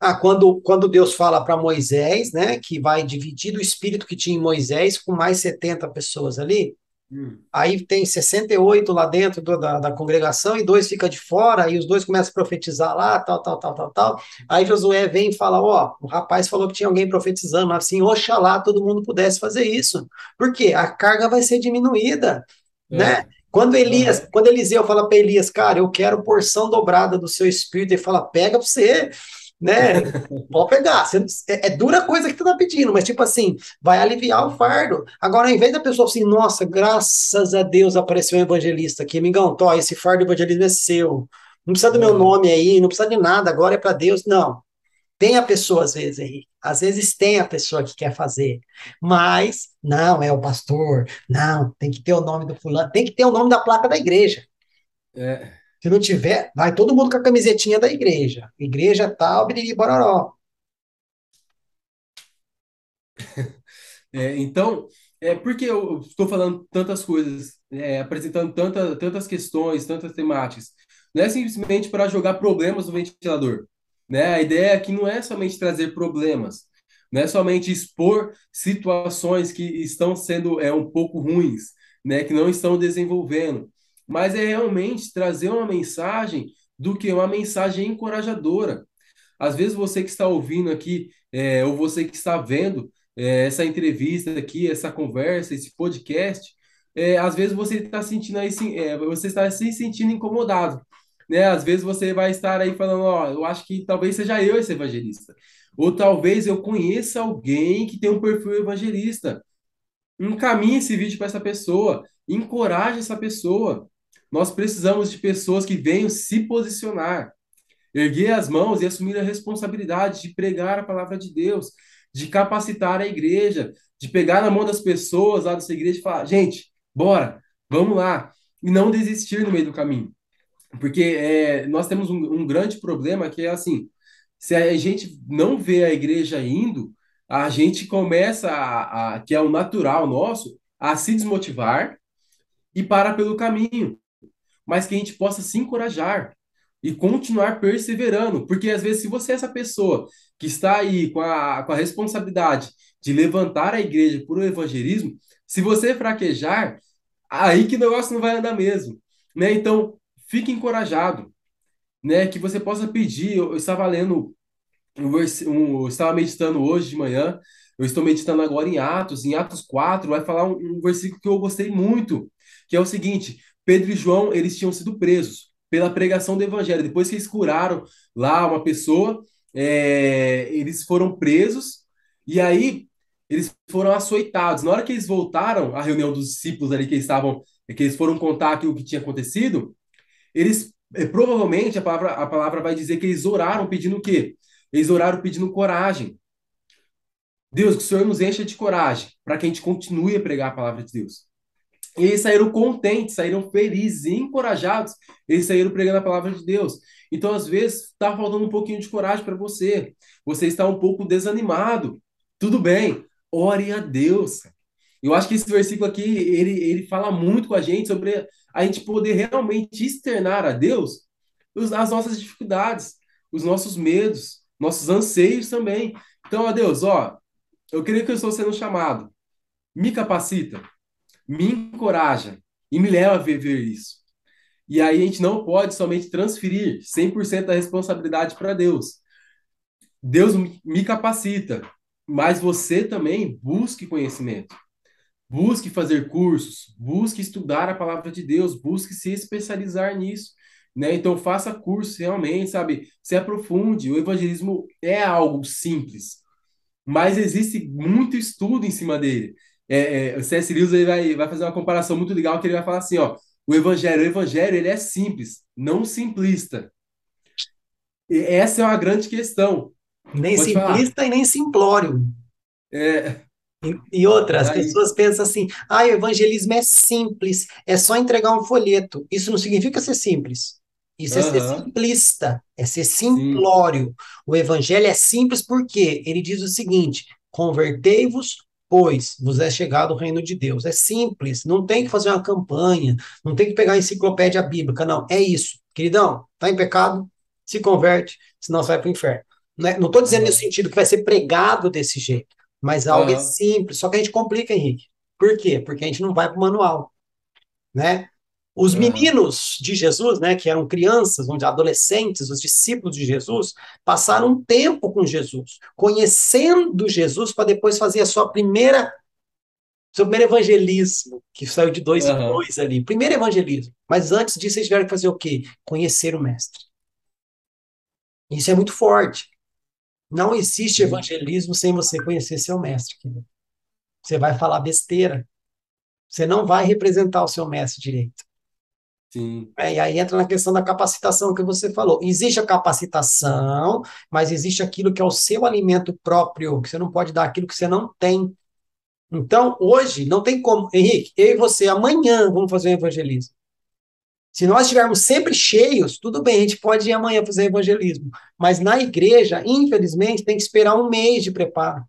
Ah, quando, quando Deus fala para Moisés, né, que vai dividir o espírito que tinha em Moisés com mais 70 pessoas ali, hum. aí tem 68 lá dentro do, da, da congregação e dois fica de fora, e os dois começam a profetizar lá, tal, tal, tal, tal, tal. Aí Josué vem e fala: Ó, oh, o rapaz falou que tinha alguém profetizando, assim, oxalá todo mundo pudesse fazer isso. Por quê? A carga vai ser diminuída, é. né? Quando Elias, quando Eliseu fala para Elias, cara, eu quero porção dobrada do seu espírito, ele fala, pega para você né? Pode pegar. Você, é, é, dura coisa que tu tá pedindo, mas tipo assim, vai aliviar o fardo. Agora, ao invés da pessoa assim, nossa, graças a Deus apareceu um evangelista aqui, amigão, tó, esse fardo de evangelismo é seu. Não precisa do meu nome aí, não precisa de nada, agora é para Deus. Não. Tem a pessoa, às vezes, aí. Às vezes tem a pessoa que quer fazer. Mas, não, é o pastor. Não, tem que ter o nome do fulano. Tem que ter o nome da placa da igreja. É. Se não tiver, vai todo mundo com a camisetinha da igreja. Igreja tal, biriri, bororó. É, então, é porque eu estou falando tantas coisas, é, apresentando tanta, tantas questões, tantas temáticas. Não é simplesmente para jogar problemas no ventilador. Né? A ideia aqui não é somente trazer problemas, não é somente expor situações que estão sendo é, um pouco ruins, né? que não estão desenvolvendo, mas é realmente trazer uma mensagem do que uma mensagem encorajadora. Às vezes você que está ouvindo aqui, é, ou você que está vendo é, essa entrevista aqui, essa conversa, esse podcast, é, às vezes você está sentindo aí, é, você está se sentindo incomodado. Né? Às vezes você vai estar aí falando, ó, eu acho que talvez seja eu esse evangelista. Ou talvez eu conheça alguém que tem um perfil evangelista. Encaminhe esse vídeo para essa pessoa, encoraje essa pessoa. Nós precisamos de pessoas que venham se posicionar, erguer as mãos e assumir a responsabilidade de pregar a palavra de Deus, de capacitar a igreja, de pegar na mão das pessoas lá dessa igreja e falar: gente, bora, vamos lá, e não desistir no meio do caminho. Porque é, nós temos um, um grande problema que é assim: se a gente não vê a igreja indo, a gente começa a, a que é o natural nosso, a se desmotivar e para pelo caminho mas que a gente possa se encorajar e continuar perseverando, porque às vezes se você é essa pessoa que está aí com a, com a responsabilidade de levantar a igreja por um evangelismo, se você fraquejar, aí que o negócio não vai andar mesmo, né? Então, fique encorajado, né? Que você possa pedir, eu, eu estava lendo um, eu estava meditando hoje de manhã, eu estou meditando agora em Atos, em Atos 4, vai falar um, um versículo que eu gostei muito, que é o seguinte: Pedro e João, eles tinham sido presos pela pregação do evangelho. Depois que eles curaram lá uma pessoa, é, eles foram presos e aí eles foram açoitados. Na hora que eles voltaram à reunião dos discípulos ali que eles estavam, que eles foram contar aquilo que tinha acontecido, eles é, provavelmente a palavra, a palavra vai dizer que eles oraram pedindo o quê? Eles oraram pedindo coragem. Deus, que o Senhor nos encha de coragem para que a gente continue a pregar a palavra de Deus. E eles saíram contentes, saíram felizes e encorajados, eles saíram pregando a palavra de Deus. Então, às vezes, está faltando um pouquinho de coragem para você. Você está um pouco desanimado. Tudo bem, ore a Deus. Eu acho que esse versículo aqui, ele, ele fala muito com a gente sobre a gente poder realmente externar a Deus as nossas dificuldades, os nossos medos, nossos anseios também. Então, ó Deus, ó, eu creio que eu estou sendo chamado. Me capacita, me encoraja e me leva a viver isso. E aí a gente não pode somente transferir 100% da responsabilidade para Deus. Deus me capacita, mas você também busque conhecimento. Busque fazer cursos, busque estudar a palavra de Deus, busque se especializar nisso. Né? Então faça curso realmente, sabe? Se aprofunde. O evangelismo é algo simples, mas existe muito estudo em cima dele. É, é, o C.S. Lewis ele vai, vai fazer uma comparação muito legal que ele vai falar assim, ó, o evangelho, o evangelho ele é simples, não simplista. E essa é uma grande questão. Nem Pode simplista falar. e nem simplório. É, e, e outra, as pessoas pensam assim: ah, o evangelismo é simples, é só entregar um folheto. Isso não significa ser simples. Isso uhum. é ser simplista, é ser simplório. Sim. O evangelho é simples porque ele diz o seguinte: convertei-vos, pois vos é chegado o reino de Deus. É simples, não tem que fazer uma campanha, não tem que pegar a enciclopédia bíblica, não. É isso. Queridão, tá em pecado? Se converte, senão você vai para o inferno. Não estou dizendo no sentido que vai ser pregado desse jeito. Mas algo uhum. é simples, só que a gente complica, Henrique. Por quê? Porque a gente não vai para o manual, né? Os uhum. meninos de Jesus, né, que eram crianças, onde adolescentes, os discípulos de Jesus, passaram um tempo com Jesus, conhecendo Jesus para depois fazer a sua primeira seu primeiro evangelismo, que saiu de dois uhum. em dois ali, primeiro evangelismo. Mas antes disso, eles tiveram que fazer o quê? Conhecer o mestre. Isso é muito forte. Não existe evangelismo sem você conhecer seu mestre. Querido. Você vai falar besteira. Você não vai representar o seu mestre direito. Sim. É, e aí entra na questão da capacitação que você falou. Existe a capacitação, mas existe aquilo que é o seu alimento próprio, que você não pode dar aquilo que você não tem. Então, hoje, não tem como. Henrique, eu e você, amanhã, vamos fazer um evangelismo. Se nós estivermos sempre cheios, tudo bem, a gente pode ir amanhã fazer evangelismo. Mas na igreja, infelizmente, tem que esperar um mês de preparo.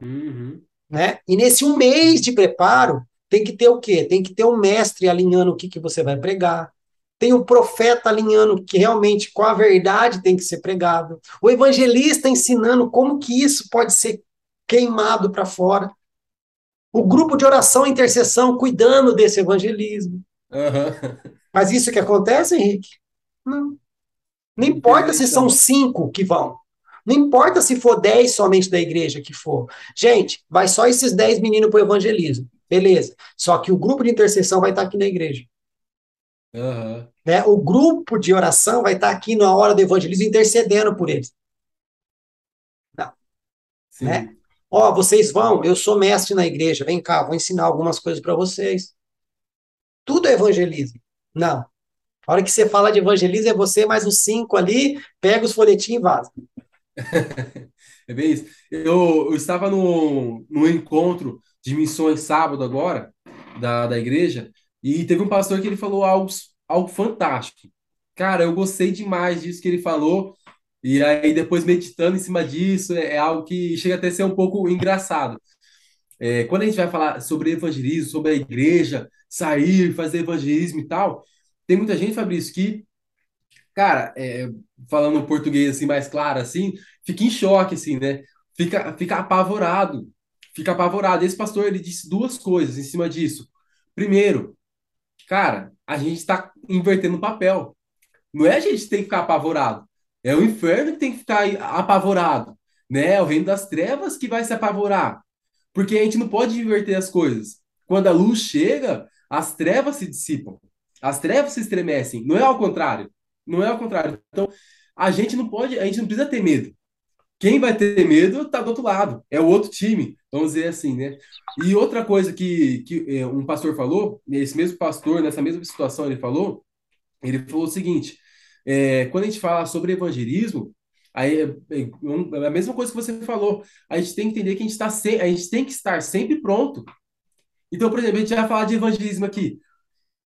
Uhum. Né? E nesse um mês de preparo, tem que ter o quê? Tem que ter um mestre alinhando o que, que você vai pregar. Tem o profeta alinhando que realmente com a verdade tem que ser pregado. O evangelista ensinando como que isso pode ser queimado para fora. O grupo de oração e intercessão cuidando desse evangelismo. Uhum. Mas isso que acontece, Henrique? Não. Não importa se são cinco que vão. Não importa se for dez somente da igreja que for. Gente, vai só esses dez meninos para o evangelismo. Beleza. Só que o grupo de intercessão vai estar aqui na igreja. Uhum. Né? O grupo de oração vai estar aqui na hora do evangelismo intercedendo por eles. Não. Sim. Né? Ó, vocês vão, eu sou mestre na igreja, vem cá, vou ensinar algumas coisas para vocês. Tudo é evangelismo. Não. A hora que você fala de evangelismo, é você mais os cinco ali, pega os folhetinhos e vaza. é bem isso. Eu, eu estava no, no encontro de missões sábado agora, da, da igreja, e teve um pastor que ele falou algo, algo fantástico. Cara, eu gostei demais disso que ele falou, e aí depois meditando em cima disso, é, é algo que chega até a ser um pouco engraçado. É, quando a gente vai falar sobre evangelismo, sobre a igreja, sair, fazer evangelismo e tal. Tem muita gente, Fabrício, que, cara, é, falando português assim mais claro, assim, fica em choque, assim, né? Fica, fica apavorado, fica apavorado. Esse pastor ele disse duas coisas em cima disso. Primeiro, cara, a gente está invertendo o papel. Não é a gente que tem que ficar apavorado, é o inferno que tem que ficar apavorado, né? É o reino das trevas que vai se apavorar, porque a gente não pode inverter as coisas. Quando a luz chega, as trevas se dissipam, as trevas se estremecem. Não é ao contrário. Não é ao contrário. Então, a gente não pode, a gente não precisa ter medo. Quem vai ter medo está do outro lado, é o outro time, vamos dizer assim, né? E outra coisa que, que é, um pastor falou, esse mesmo pastor, nessa mesma situação, ele falou, ele falou o seguinte: é, quando a gente fala sobre evangelismo, aí é, é, é, a mesma coisa que você falou, a gente tem que entender que a gente, tá se, a gente tem que estar sempre pronto. Então, por exemplo, a gente vai falar de evangelismo aqui.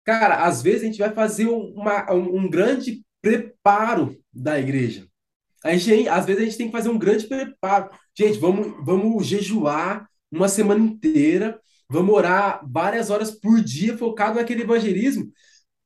Cara, às vezes a gente vai fazer uma, um, um grande preparo da igreja. A gente, às vezes a gente tem que fazer um grande preparo. Gente, vamos, vamos jejuar uma semana inteira, vamos orar várias horas por dia focado naquele evangelismo.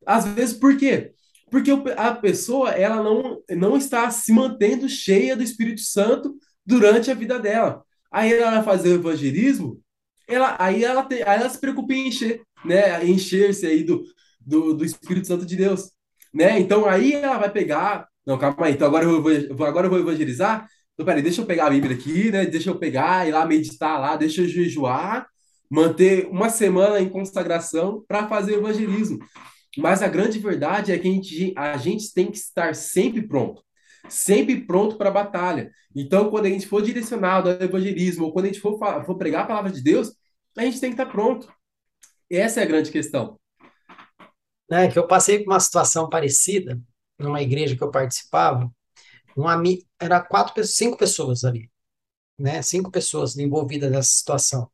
Às vezes, por quê? Porque a pessoa ela não, não está se mantendo cheia do Espírito Santo durante a vida dela. Aí ela vai fazer o evangelismo, ela, aí, ela te, aí ela se preocupa em encher, né? Encher-se aí do, do, do Espírito Santo de Deus. Né? Então aí ela vai pegar não, calma aí. Então agora eu vou, agora eu vou evangelizar. Então, peraí, deixa eu pegar a Bíblia aqui, né? Deixa eu pegar, ir lá meditar lá, deixa eu jejuar, manter uma semana em consagração para fazer evangelismo. Mas a grande verdade é que a gente, a gente tem que estar sempre pronto, sempre pronto para a batalha. Então, quando a gente for direcionado ao evangelismo, ou quando a gente for, for pregar a palavra de Deus, a gente tem que estar pronto. Essa é a grande questão. É que eu passei por uma situação parecida numa igreja que eu participava, um era quatro, cinco pessoas ali, né? Cinco pessoas envolvidas nessa situação.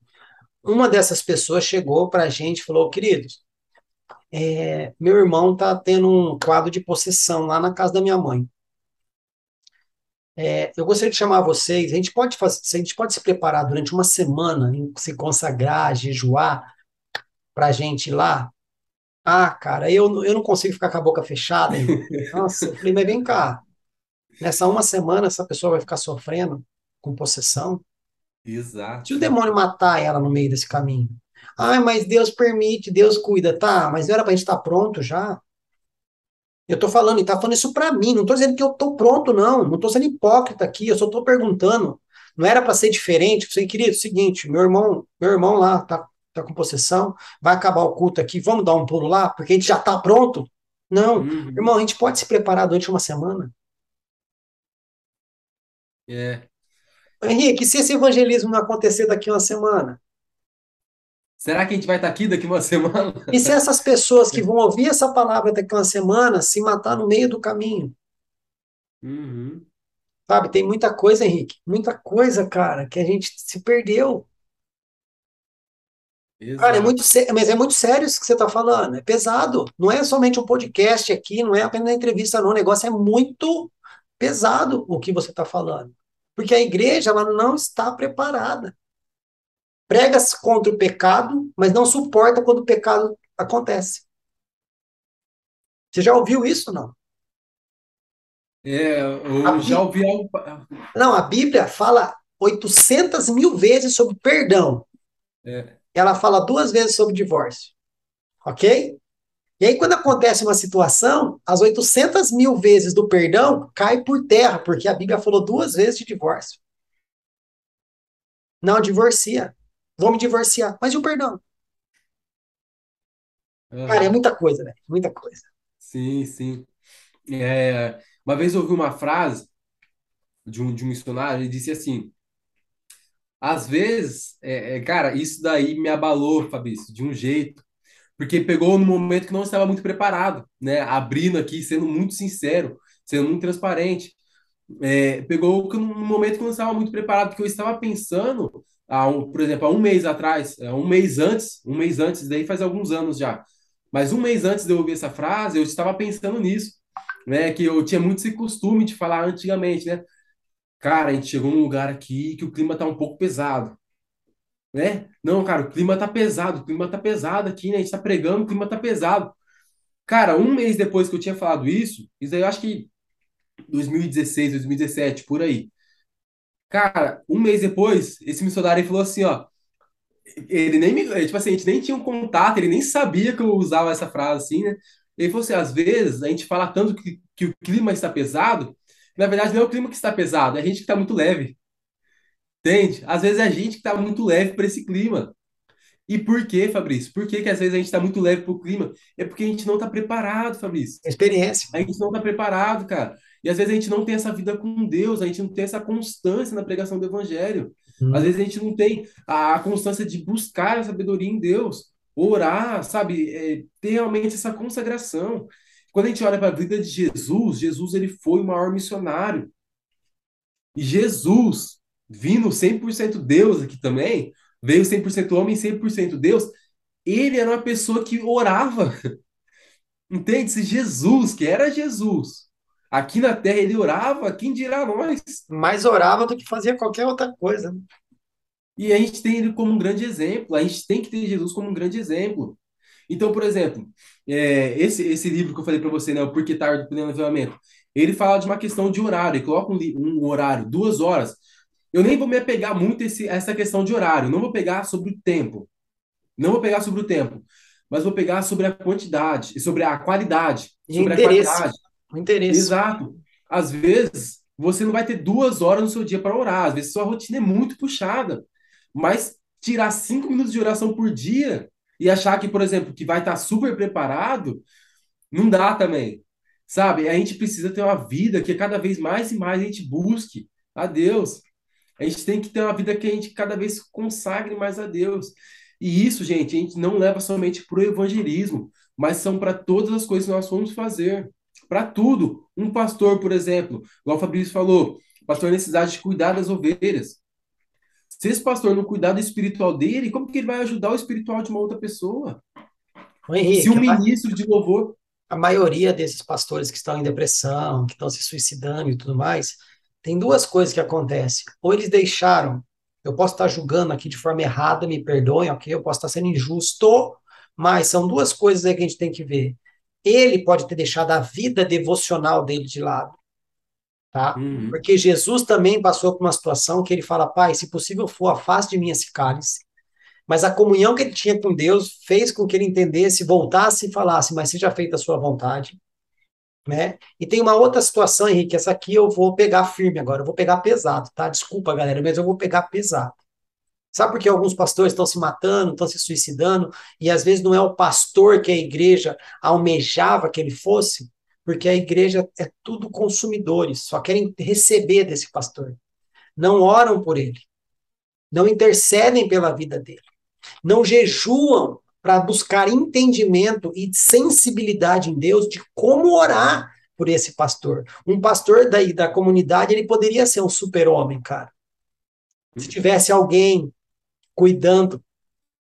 Uma dessas pessoas chegou para a gente e falou, queridos, é, meu irmão está tendo um quadro de possessão lá na casa da minha mãe. É, eu gostaria de chamar vocês, a gente pode fazer, a gente pode se preparar durante uma semana, se consagrar, jejuar, para a gente ir lá ah, cara, eu, eu não consigo ficar com a boca fechada. Nossa, eu falei, mas vem cá. Nessa uma semana, essa pessoa vai ficar sofrendo com possessão? Exato. Se o demônio matar ela no meio desse caminho. Ah, mas Deus permite, Deus cuida. Tá, mas era pra gente estar pronto já? Eu tô falando, e tá falando isso pra mim. Não tô dizendo que eu tô pronto, não. Não tô sendo hipócrita aqui, eu só tô perguntando. Não era para ser diferente. Eu falei, querido, o seguinte, meu irmão, meu irmão lá tá está com possessão, vai acabar o culto aqui, vamos dar um pulo lá, porque a gente já está pronto. Não, uhum. irmão, a gente pode se preparar durante uma semana. É. Henrique, se esse evangelismo não acontecer daqui uma semana? Será que a gente vai estar aqui daqui uma semana? E se essas pessoas que vão ouvir essa palavra daqui uma semana se matar no meio do caminho? Uhum. Sabe, tem muita coisa, Henrique, muita coisa, cara, que a gente se perdeu. Exato. Cara, é muito sério, mas é muito sério isso que você está falando, é pesado. Não é somente um podcast aqui, não é apenas uma entrevista, não. O negócio é muito pesado o que você está falando. Porque a igreja ela não está preparada. Prega contra o pecado, mas não suporta quando o pecado acontece. Você já ouviu isso, não? É, eu já ouvi algo. Não, a Bíblia fala 800 mil vezes sobre perdão. É ela fala duas vezes sobre divórcio. Ok? E aí, quando acontece uma situação, as 800 mil vezes do perdão cai por terra, porque a Bíblia falou duas vezes de divórcio. Não, divorcia. Vou me divorciar. Mas e o perdão? Uhum. Cara, é muita coisa, velho. Muita coisa. Sim, sim. É, uma vez eu ouvi uma frase de um, de um missionário, ele disse assim: às vezes, é, é, cara, isso daí me abalou, Fabrício, de um jeito, porque pegou no momento que não estava muito preparado, né? Abrindo aqui, sendo muito sincero, sendo muito transparente. É, pegou no momento que eu não estava muito preparado, porque eu estava pensando, há um, por exemplo, há um mês atrás, é, um mês antes, um mês antes, daí faz alguns anos já, mas um mês antes de eu ouvir essa frase, eu estava pensando nisso, né? Que eu tinha muito esse costume de falar antigamente, né? Cara, a gente chegou num lugar aqui que o clima tá um pouco pesado. Né? Não, cara, o clima tá pesado, o clima tá pesado aqui, né? A gente tá pregando, o clima tá pesado. Cara, um mês depois que eu tinha falado isso, isso aí eu acho que 2016, 2017, por aí. Cara, um mês depois, esse missionário falou assim, ó. Ele nem me. Tipo assim, a gente nem tinha um contato, ele nem sabia que eu usava essa frase assim, né? Ele falou assim: às vezes a gente fala tanto que, que o clima está pesado, na verdade, não é o clima que está pesado, é a gente que está muito leve. Entende? Às vezes é a gente que está muito leve para esse clima. E por quê, Fabrício? Por que, que às vezes a gente está muito leve pro clima? É porque a gente não está preparado, Fabrício. Experiência. A gente não está preparado, cara. E às vezes a gente não tem essa vida com Deus, a gente não tem essa constância na pregação do Evangelho. Hum. Às vezes a gente não tem a constância de buscar a sabedoria em Deus, orar, sabe? É, ter realmente essa consagração. Quando a gente olha para a vida de Jesus, Jesus ele foi o maior missionário. E Jesus, vindo 100% Deus aqui também, veio 100% homem, 100% Deus, ele era uma pessoa que orava. Entende? Se Jesus, que era Jesus, aqui na terra ele orava, quem dirá nós? Mais orava do que fazia qualquer outra coisa. E a gente tem ele como um grande exemplo, a gente tem que ter Jesus como um grande exemplo. Então, por exemplo, é, esse, esse livro que eu falei para você, né, o Porquê Tarde do Pleno Avivamento, ele fala de uma questão de horário, ele coloca um, um horário, duas horas. Eu nem vou me apegar muito esse, a essa questão de horário, não vou pegar sobre o tempo. Não vou pegar sobre o tempo, mas vou pegar sobre a quantidade, sobre a qualidade, e sobre interesse. a qualidade. O interesse. Exato. Às vezes, você não vai ter duas horas no seu dia para orar, às vezes sua rotina é muito puxada, mas tirar cinco minutos de oração por dia e achar que, por exemplo, que vai estar super preparado, não dá também. Sabe? A gente precisa ter uma vida que cada vez mais e mais a gente busque a Deus. A gente tem que ter uma vida que a gente cada vez consagre mais a Deus. E isso, gente, a gente não leva somente para o evangelismo, mas são para todas as coisas que nós vamos fazer. Para tudo. Um pastor, por exemplo, igual o Fabrício falou, o pastor necessita de cuidar das ovelhas. Se esse pastor não cuidar do espiritual dele, como que ele vai ajudar o espiritual de uma outra pessoa? Henrique, Se um ministro de louvor. A maioria desses pastores que estão em depressão, que estão se suicidando e tudo mais, tem duas coisas que acontecem. Ou eles deixaram, eu posso estar julgando aqui de forma errada, me perdoem, ok? Eu posso estar sendo injusto, mas são duas coisas aí que a gente tem que ver. Ele pode ter deixado a vida devocional dele de lado tá? Uhum. Porque Jesus também passou por uma situação que ele fala, pai, se possível for, afaste de mim esse cálice. Mas a comunhão que ele tinha com Deus fez com que ele entendesse, voltasse e falasse, mas seja feita a sua vontade. Né? E tem uma outra situação, Henrique, essa aqui eu vou pegar firme agora, eu vou pegar pesado, tá? Desculpa, galera, mas eu vou pegar pesado. Sabe por que alguns pastores estão se matando, estão se suicidando, e às vezes não é o pastor que a igreja almejava que ele fosse? porque a igreja é tudo consumidores, só querem receber desse pastor. Não oram por ele, não intercedem pela vida dele, não jejuam para buscar entendimento e sensibilidade em Deus de como orar por esse pastor. Um pastor da, da comunidade, ele poderia ser um super-homem, cara. Se tivesse alguém cuidando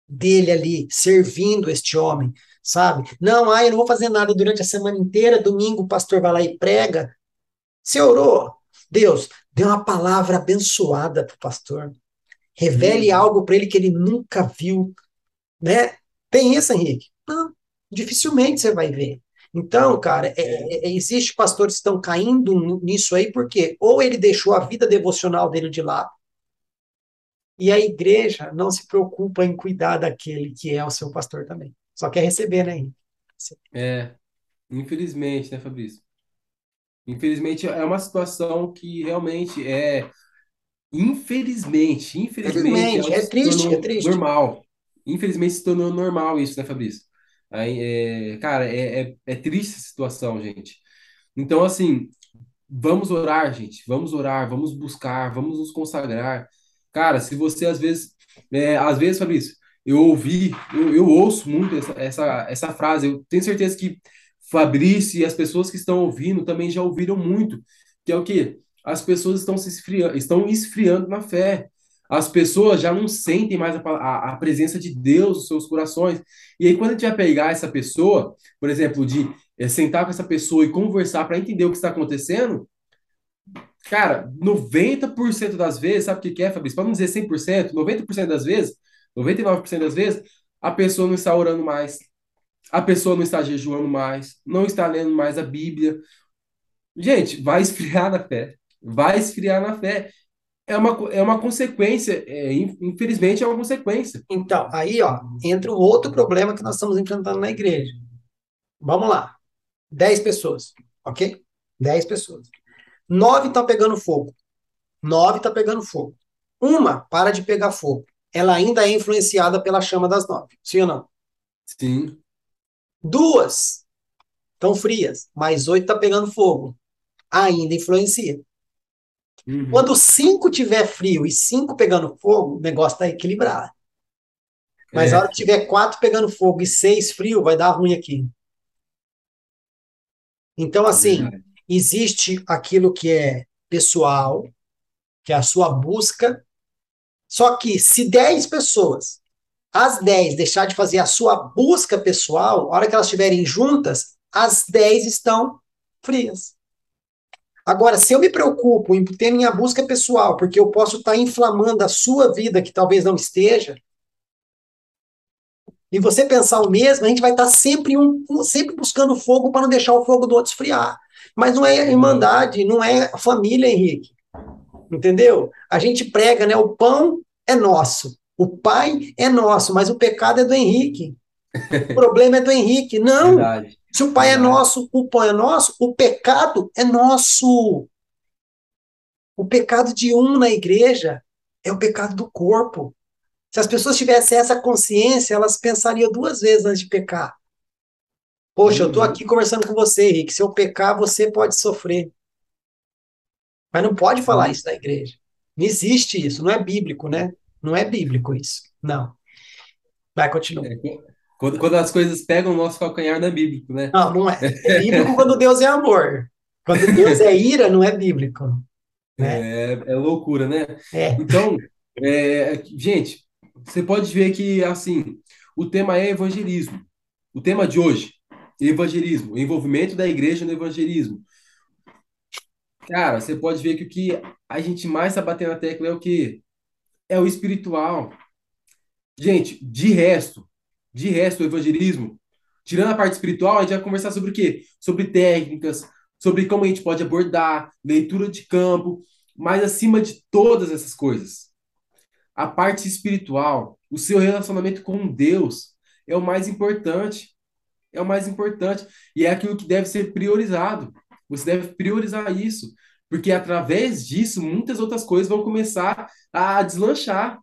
dele ali, servindo este homem, sabe? Não, ah, eu não vou fazer nada durante a semana inteira, domingo o pastor vai lá e prega. Você orou? Deus, dê uma palavra abençoada para o pastor. Revele hum. algo para ele que ele nunca viu, né? Tem isso, Henrique? Não, dificilmente você vai ver. Então, cara, é, é, é existe pastores que estão caindo nisso aí, porque ou ele deixou a vida devocional dele de lado, e a igreja não se preocupa em cuidar daquele que é o seu pastor também. Só quer receber, né? É, infelizmente, né, Fabrício? Infelizmente é uma situação que realmente é, infelizmente, infelizmente, é triste, é triste. normal. Infelizmente se tornou normal isso, né, Fabrício? Aí, é, cara, é, é, é triste essa situação, gente. Então, assim, vamos orar, gente. Vamos orar, vamos buscar, vamos nos consagrar. Cara, se você às vezes, é, às vezes, Fabrício, eu ouvi, eu, eu ouço muito essa, essa, essa frase. Eu tenho certeza que Fabrício e as pessoas que estão ouvindo também já ouviram muito, que é o que as pessoas estão se esfriando, estão esfriando na fé. As pessoas já não sentem mais a, a, a, presença de Deus nos seus corações. E aí, quando a gente vai pegar essa pessoa, por exemplo, de é, sentar com essa pessoa e conversar para entender o que está acontecendo, cara, 90% das vezes, sabe o que, é, Fabrício? Para não dizer 100%, 90% das vezes, 99% das vezes, a pessoa não está orando mais, a pessoa não está jejuando mais, não está lendo mais a Bíblia. Gente, vai esfriar na fé. Vai esfriar na fé. É uma, é uma consequência, é, infelizmente é uma consequência. Então, aí, ó, entra o outro problema que nós estamos enfrentando na igreja. Vamos lá. 10 pessoas, ok? 10 pessoas. Nove estão pegando fogo. Nove está pegando fogo. Uma para de pegar fogo ela ainda é influenciada pela chama das nove. Sim ou não? Sim. Duas estão frias, mas oito está pegando fogo. Ainda influencia. Uhum. Quando cinco tiver frio e cinco pegando fogo, o negócio está equilibrado. Mas é. a hora que tiver quatro pegando fogo e seis frio, vai dar ruim aqui. Então, assim, é existe aquilo que é pessoal, que é a sua busca. Só que se 10 pessoas, as 10 deixar de fazer a sua busca pessoal, a hora que elas estiverem juntas, as 10 estão frias. Agora, se eu me preocupo em ter minha busca pessoal, porque eu posso estar inflamando a sua vida que talvez não esteja, e você pensar o mesmo, a gente vai estar sempre, um, sempre buscando fogo para não deixar o fogo do outro esfriar. Mas não é irmandade, não é família, Henrique. Entendeu? A gente prega, né? O pão é nosso, o pai é nosso, mas o pecado é do Henrique. O problema é do Henrique. Não. Verdade. Se o pai é é nosso, o pão é nosso, o pecado é nosso. O pecado de um na igreja é o pecado do corpo. Se as pessoas tivessem essa consciência, elas pensariam duas vezes antes de pecar. Poxa, eu estou uhum. aqui conversando com você, Henrique. Se eu pecar, você pode sofrer. Mas não pode falar isso na igreja. Não existe isso. Não é bíblico, né? Não é bíblico isso. Não. Vai, continua. É, quando, quando as coisas pegam o nosso calcanhar, não é bíblico, né? Não, não é. É bíblico quando Deus é amor. Quando Deus é ira, não é bíblico. Né? É, é loucura, né? É. Então, é, gente, você pode ver que, assim, o tema é evangelismo. O tema de hoje evangelismo, envolvimento da igreja no evangelismo. Cara, você pode ver que o que a gente mais está batendo na tecla é o que? É o espiritual. Gente, de resto, de resto, o evangelismo, tirando a parte espiritual, a gente vai conversar sobre o quê? Sobre técnicas, sobre como a gente pode abordar, leitura de campo, mas acima de todas essas coisas, a parte espiritual, o seu relacionamento com Deus é o mais importante é o mais importante. E é aquilo que deve ser priorizado. Você deve priorizar isso, porque através disso muitas outras coisas vão começar a deslanchar,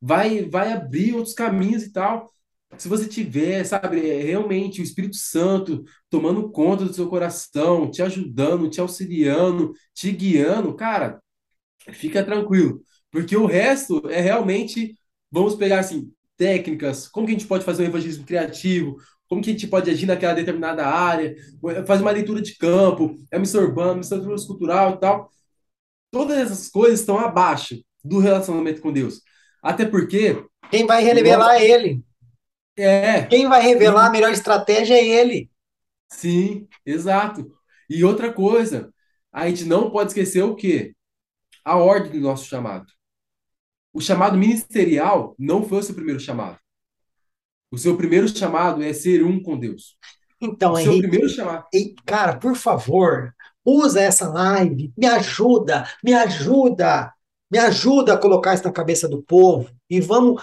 vai vai abrir outros caminhos e tal. Se você tiver, sabe, realmente o Espírito Santo tomando conta do seu coração, te ajudando, te auxiliando, te guiando, cara, fica tranquilo, porque o resto é realmente, vamos pegar assim, técnicas, como que a gente pode fazer um evangelismo criativo, como que a gente pode agir naquela determinada área, fazer uma leitura de campo, é missão urbana, missão cultural e tal. Todas essas coisas estão abaixo do relacionamento com Deus. Até porque. Quem vai revelar é ele. É. Quem vai revelar a melhor estratégia é ele. Sim, exato. E outra coisa, a gente não pode esquecer o quê? A ordem do nosso chamado. O chamado ministerial não foi o seu primeiro chamado. O seu primeiro chamado é ser um com Deus. Então, o seu Henrique, primeiro chamado. Cara, por favor, usa essa live, me ajuda, me ajuda, me ajuda a colocar isso na cabeça do povo e vamos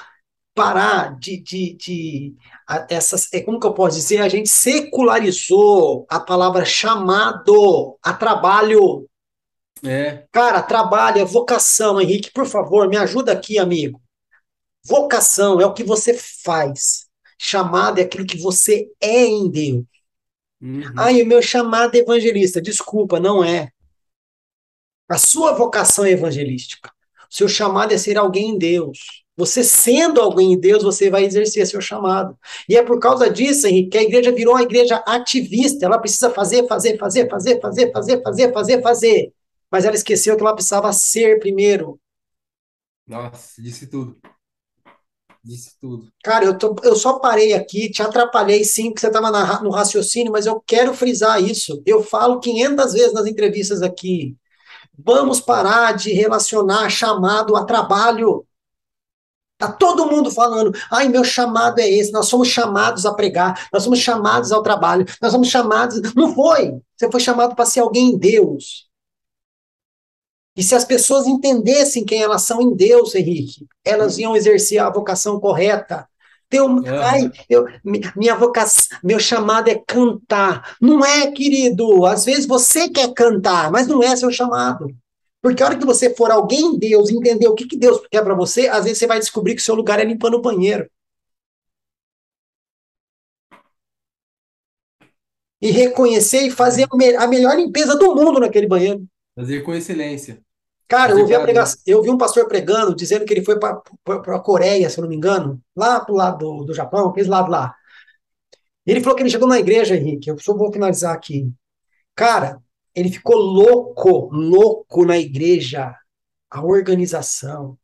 parar de, de, de essas, é como que eu posso dizer, a gente secularizou a palavra chamado a trabalho. É. Cara, trabalho é vocação, Henrique, por favor, me ajuda aqui, amigo. Vocação é o que você faz. Chamado é aquilo que você é em Deus. Uhum. Ai, o meu chamado é evangelista. Desculpa, não é. A sua vocação é evangelística. O seu chamado é ser alguém em Deus. Você sendo alguém em Deus, você vai exercer seu chamado. E é por causa disso, Henrique, que a igreja virou uma igreja ativista. Ela precisa fazer, fazer, fazer, fazer, fazer, fazer, fazer, fazer, fazer. Mas ela esqueceu que ela precisava ser primeiro. Nossa, disse tudo disse tudo. Cara, eu, tô, eu só parei aqui, te atrapalhei sim, porque você estava no raciocínio, mas eu quero frisar isso. Eu falo 500 vezes nas entrevistas aqui. Vamos parar de relacionar chamado a trabalho. Tá todo mundo falando, ai, meu chamado é esse, nós somos chamados a pregar, nós somos chamados ao trabalho, nós somos chamados. Não foi! Você foi chamado para ser alguém em Deus. E se as pessoas entendessem quem elas são em Deus, Henrique, elas iam exercer a vocação correta. Teu, é. ai, eu, minha vocação, meu chamado é cantar. Não é, querido. Às vezes você quer cantar, mas não é seu chamado. Porque a hora que você for alguém em Deus, entender o que, que Deus quer para você, às vezes você vai descobrir que o seu lugar é limpando o banheiro. E reconhecer e fazer a melhor limpeza do mundo naquele banheiro. Fazer com excelência. Cara, eu vi, pregação, eu vi, um pastor pregando, dizendo que ele foi para a Coreia, se eu não me engano, lá pro lado do, do Japão, aquele lado lá. Ele falou que ele chegou na igreja, Henrique, eu só vou finalizar aqui. Cara, ele ficou louco, louco na igreja. A organização,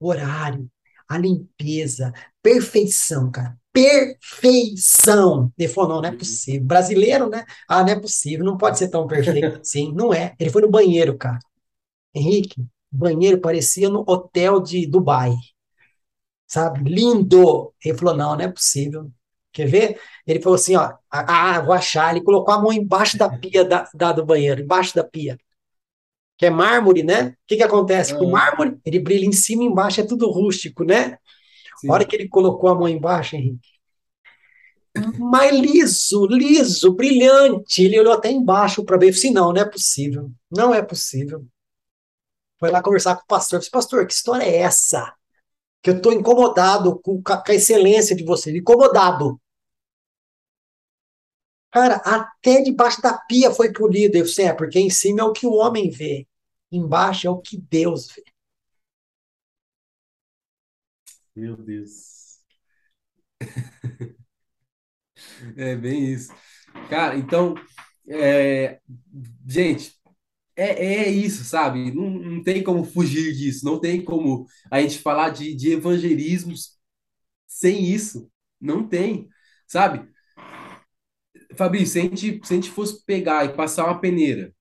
o horário, a limpeza, perfeição, cara. Perfeição. Ele falou: não, não é possível. Brasileiro, né? Ah, não é possível, não pode ser tão perfeito assim. Não é. Ele foi no banheiro, cara. Henrique, banheiro parecia no hotel de Dubai. Sabe? Lindo. Ele falou: não, não é possível. Quer ver? Ele falou assim: ó, ah, vou achar. Ele colocou a mão embaixo da pia da, da do banheiro, embaixo da pia. Que é mármore, né? O que, que acontece? Com o mármore, ele brilha em cima e embaixo, é tudo rústico, né? Sim. A hora que ele colocou a mão embaixo, Henrique, mas liso, liso, brilhante. Ele olhou até embaixo para ver, assim, não, não é possível, não é possível. Foi lá conversar com o pastor, disse, pastor, que história é essa? Que eu estou incomodado com, com a excelência de vocês, incomodado. Cara, até debaixo da pia foi polido. Eu sei, é porque em cima é o que o homem vê, embaixo é o que Deus vê. Meu Deus. É bem isso. Cara, então, é, gente, é, é isso, sabe? Não, não tem como fugir disso, não tem como a gente falar de, de evangelismos sem isso. Não tem, sabe? Fabrício, se a gente, se a gente fosse pegar e passar uma peneira,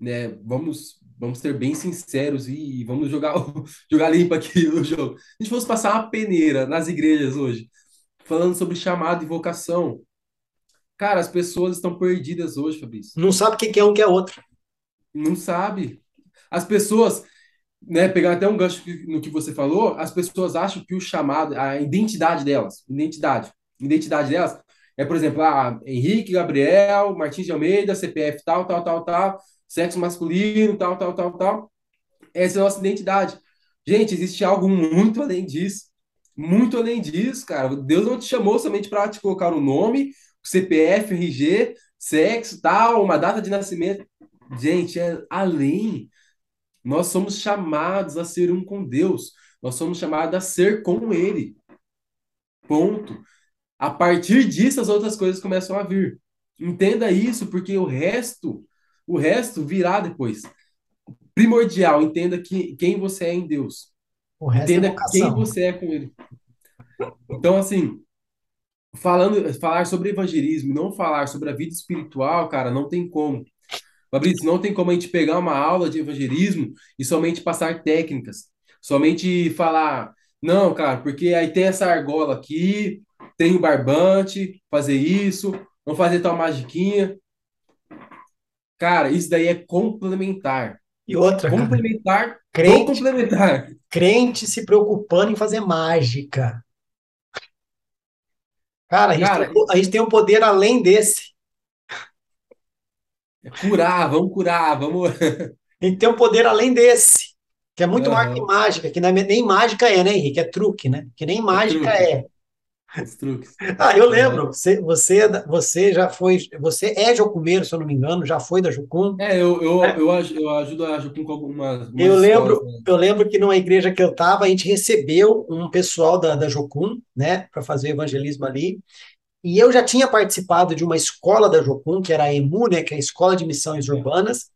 né? Vamos, vamos ser bem sinceros e vamos jogar, jogar limpo aqui o jogo. Se a gente fosse passar uma peneira nas igrejas hoje, falando sobre chamado e vocação, cara, as pessoas estão perdidas hoje, Fabrício. Não sabe o que é um que é outro. Não sabe. As pessoas, né, pegar até um gancho no que você falou, as pessoas acham que o chamado, a identidade delas, identidade, identidade delas é, por exemplo, ah, Henrique, Gabriel, Martins de Almeida, CPF tal, tal, tal, tal, sexo masculino, tal, tal, tal, tal. Essa é a nossa identidade. Gente, existe algo muito além disso. Muito além disso, cara. Deus não te chamou somente para te colocar o um nome, CPF, RG, sexo, tal, uma data de nascimento. Gente, é além. Nós somos chamados a ser um com Deus. Nós somos chamados a ser com Ele. Ponto. A partir disso, as outras coisas começam a vir. Entenda isso, porque o resto, o resto virá depois. Primordial, entenda que, quem você é em Deus. É entenda é quem você é com Ele. Então, assim, falando, falar sobre evangelismo, não falar sobre a vida espiritual, cara, não tem como. Fabrício, não tem como a gente pegar uma aula de evangelismo e somente passar técnicas. Somente falar, não, cara, porque aí tem essa argola aqui, tem o barbante, fazer isso, vamos fazer tal magiquinha. Cara, isso daí é complementar. E outra, complementar, cara, crente, complementar. Crente se preocupando em fazer mágica. Cara, a gente, cara, tem, a gente tem um poder além desse. É curar, vamos curar, vamos. A gente tem um poder além desse, que é muito uhum. mais que mágica, que é, nem mágica é, né, Henrique? É truque, né? Que nem mágica é. Os truques. Ah, eu lembro. Você, você, você já foi. Você é Jocumeiro, se eu não me engano, já foi da Jucum. É, eu, eu, é. eu, eu ajudo a Jucum com algumas. algumas eu lembro, né? eu lembro que numa igreja que eu estava, a gente recebeu um pessoal da, da Jucum, né, para fazer evangelismo ali. E eu já tinha participado de uma escola da Jocum, que era a EMU, né, que é a Escola de Missões Urbanas,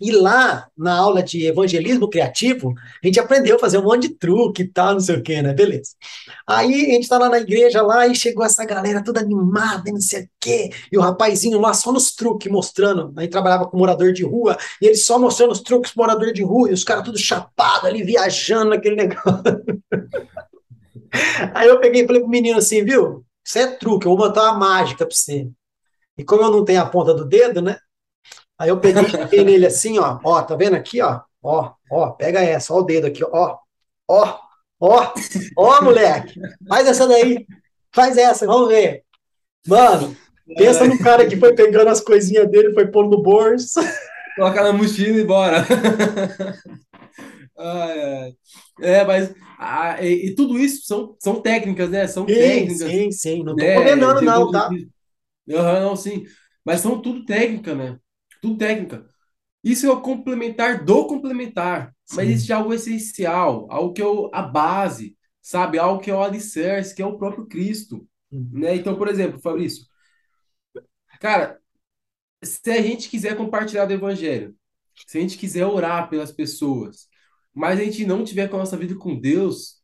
e lá, na aula de evangelismo criativo, a gente aprendeu a fazer um monte de truque e tal, não sei o quê, né? Beleza. Aí a gente tá lá na igreja lá e chegou essa galera toda animada, não sei o quê, e o rapazinho lá só nos truques mostrando. Aí trabalhava com morador de rua, e ele só mostrando os truques morador de rua, e os caras tudo chapado ali, viajando naquele negócio. Aí eu peguei e falei pro menino assim, viu? Isso é truque, eu vou botar uma mágica pra você. E como eu não tenho a ponta do dedo, né? Aí eu peguei, peguei nele assim, ó, ó, tá vendo aqui, ó, ó, ó, pega essa, ó o dedo aqui, ó, ó, ó, ó, moleque, faz essa daí, faz essa, vamos ver. Mano, pensa no cara que foi pegando as coisinhas dele, foi pondo no bolso. Colocar na mochila e bora. É, mas ah, e, e, tudo isso são, são técnicas, né? São sim, técnicas. Sim, sim, não tô né? condenando, não, tá? Uhum, não, sim. Mas são tudo técnica, né? Tudo técnica. Isso é o complementar do complementar. Sim. Mas existe algo essencial, algo que é a base, sabe? Algo que é o alicerce, que é o próprio Cristo. Uhum. Né? Então, por exemplo, Fabrício, cara, se a gente quiser compartilhar do evangelho, se a gente quiser orar pelas pessoas, mas a gente não tiver com a nossa vida com Deus,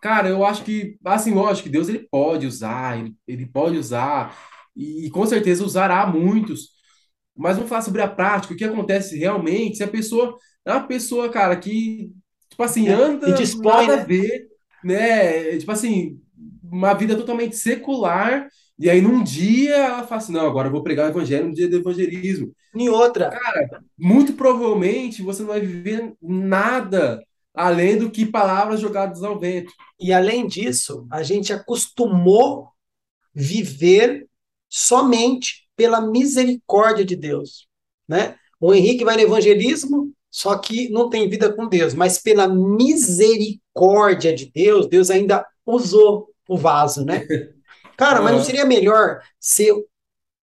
cara, eu acho que, assim, lógico que Deus ele pode usar, ele, ele pode usar, e, e com certeza usará muitos, mas vamos falar sobre a prática, o que acontece realmente, se a pessoa é uma pessoa, cara, que, tipo assim, é, anda, e dispõe, nada né? a ver, né, tipo assim, uma vida totalmente secular, e aí num dia ela fala assim, não, agora eu vou pregar o evangelho no dia do evangelismo. Em outra. Cara, muito provavelmente você não vai viver nada além do que palavras jogadas ao vento. E além disso, a gente acostumou viver somente pela misericórdia de Deus, né? O Henrique vai no evangelismo, só que não tem vida com Deus, mas pela misericórdia de Deus, Deus ainda usou o vaso, né? Cara, mas não seria melhor ser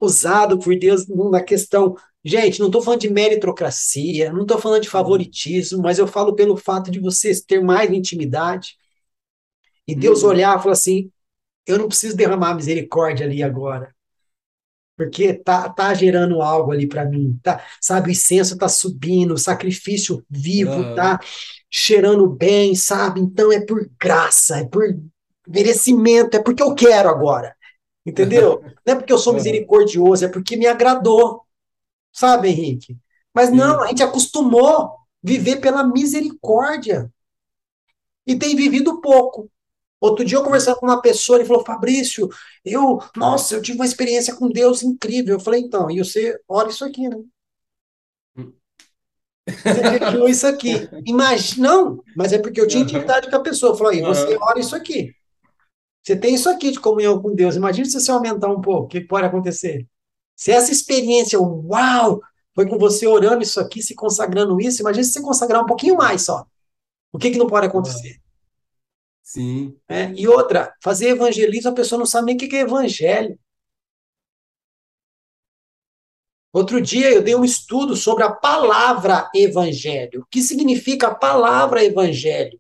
usado por Deus na questão. Gente, não estou falando de meritocracia, não estou falando de favoritismo, mas eu falo pelo fato de vocês ter mais intimidade. E Deus uhum. olhar e falar assim: eu não preciso derramar misericórdia ali agora. Porque tá, tá gerando algo ali para mim, tá? Sabe, o incenso tá subindo, o sacrifício vivo uhum. tá cheirando bem, sabe? Então é por graça, é por merecimento, é porque eu quero agora. Entendeu? Não é porque eu sou misericordioso, é porque me agradou. Sabe, Henrique? Mas não, a gente acostumou viver pela misericórdia. E tem vivido pouco. Outro dia eu conversando com uma pessoa, ele falou, Fabrício, eu, nossa, eu tive uma experiência com Deus incrível. Eu falei, então, e você olha isso aqui, né? Você viu isso aqui. Imagina, não, mas é porque eu tinha intimidade com a pessoa. Eu falei, e você olha isso aqui. Você tem isso aqui de comunhão com Deus. Imagina se você aumentar um pouco, o que pode acontecer? Se essa experiência, uau, foi com você orando isso aqui, se consagrando isso, imagina se você consagrar um pouquinho mais só. O que, que não pode acontecer? Sim. É, e outra, fazer evangelismo, a pessoa não sabe nem o que é evangelho. Outro dia eu dei um estudo sobre a palavra evangelho. O que significa a palavra evangelho?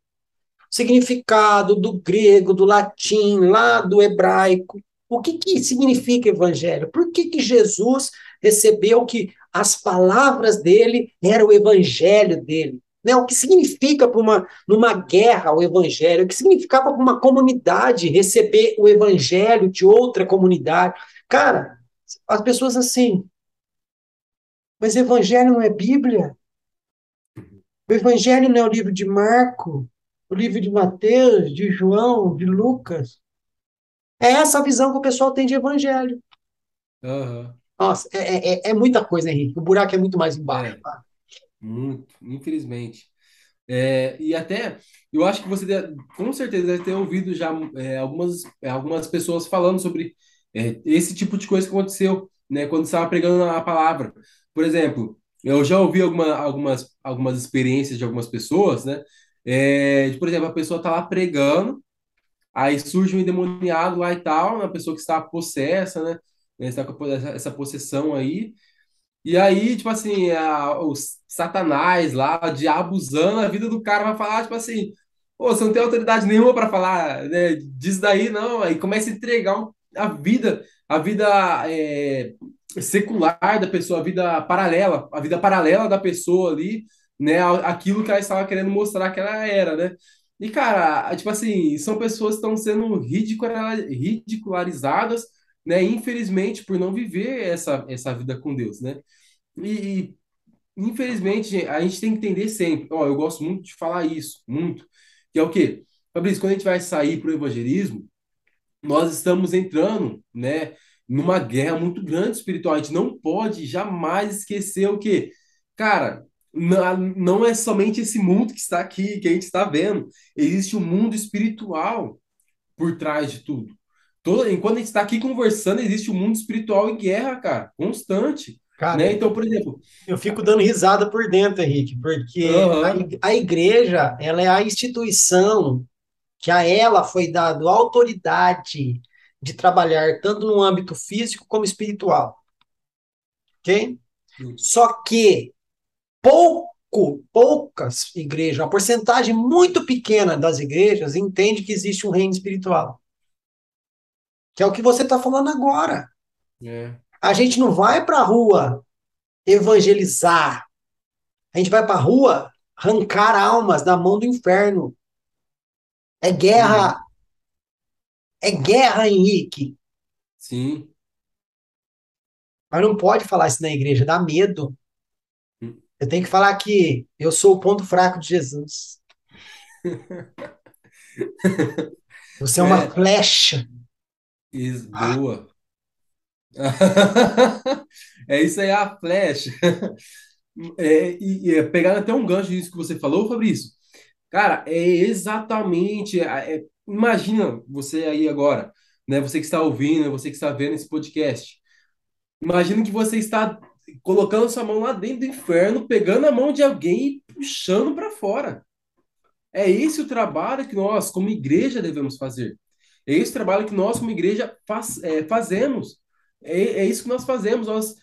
Significado do grego, do latim, lá do hebraico. O que, que significa evangelho? Por que, que Jesus recebeu que as palavras dele eram o evangelho dele? Né? O que significa para uma numa guerra o evangelho? O que significava para uma comunidade receber o evangelho de outra comunidade? Cara, as pessoas assim, mas evangelho não é Bíblia? O evangelho não é o livro de Marco? O livro de Mateus, de João, de Lucas. É essa a visão que o pessoal tem de evangelho. Uhum. Nossa, é, é, é, muita coisa, Henrique. O buraco é muito mais embaixo. É, tá? Muito, infelizmente. É, e até, eu acho que você deve, com certeza deve ter ouvido já é, algumas, é, algumas pessoas falando sobre é, esse tipo de coisa que aconteceu, né, quando estava pregando a palavra. Por exemplo, eu já ouvi alguma, algumas, algumas experiências de algumas pessoas, né, é, por exemplo, a pessoa está lá pregando, aí surge um endemoniado lá e tal, uma pessoa que está possessa, né? Está com essa possessão aí. E aí, tipo assim, a, o Satanás lá, o a vida do cara, vai falar, tipo assim, Pô, você não tem autoridade nenhuma para falar né, disso daí, não. Aí começa a entregar a vida, a vida é, secular da pessoa, a vida paralela, a vida paralela da pessoa ali, né, aquilo que ela estava querendo mostrar que ela era, né? E, cara, tipo assim, são pessoas que estão sendo ridicularizadas, né, infelizmente, por não viver essa, essa vida com Deus, né? E, infelizmente, a gente tem que entender sempre, ó, eu gosto muito de falar isso, muito, que é o quê? Fabrício, quando a gente vai sair para o evangelismo, nós estamos entrando, né, numa guerra muito grande espiritual. A gente não pode jamais esquecer o quê? Cara, não é somente esse mundo que está aqui, que a gente está vendo. Existe um mundo espiritual por trás de tudo. Todo, enquanto a gente está aqui conversando, existe um mundo espiritual em guerra, cara, constante. Cara, né? Então, por exemplo, eu fico dando risada por dentro, Henrique, porque Aham. a, a igreja, ela é a instituição que a ela foi dado autoridade de trabalhar tanto no âmbito físico como espiritual, ok? Só que pouco, poucas igrejas, uma porcentagem muito pequena das igrejas entende que existe um reino espiritual, que é o que você está falando agora. É. A gente não vai para a rua evangelizar, a gente vai para a rua arrancar almas da mão do inferno. É guerra, é guerra, Henrique. Sim. Mas não pode falar isso na igreja, dá medo. Eu tenho que falar que eu sou o ponto fraco de Jesus. Você é uma É. flecha. Is- boa. É isso aí, a flecha. É, e, e é, pegando até um gancho disso que você falou, Fabrício. Cara, é exatamente. é- imagina você aí agora, né? Você que está ouvindo, você que está vendo esse podcast. Imagina que você está colocando sua mão lá dentro do inferno, pegando a mão de alguém e puxando para fora. É esse o trabalho que nós, como igreja, devemos fazer. É esse o trabalho que nós, como igreja, faz- é, fazemos. É, é isso que nós fazemos. Nós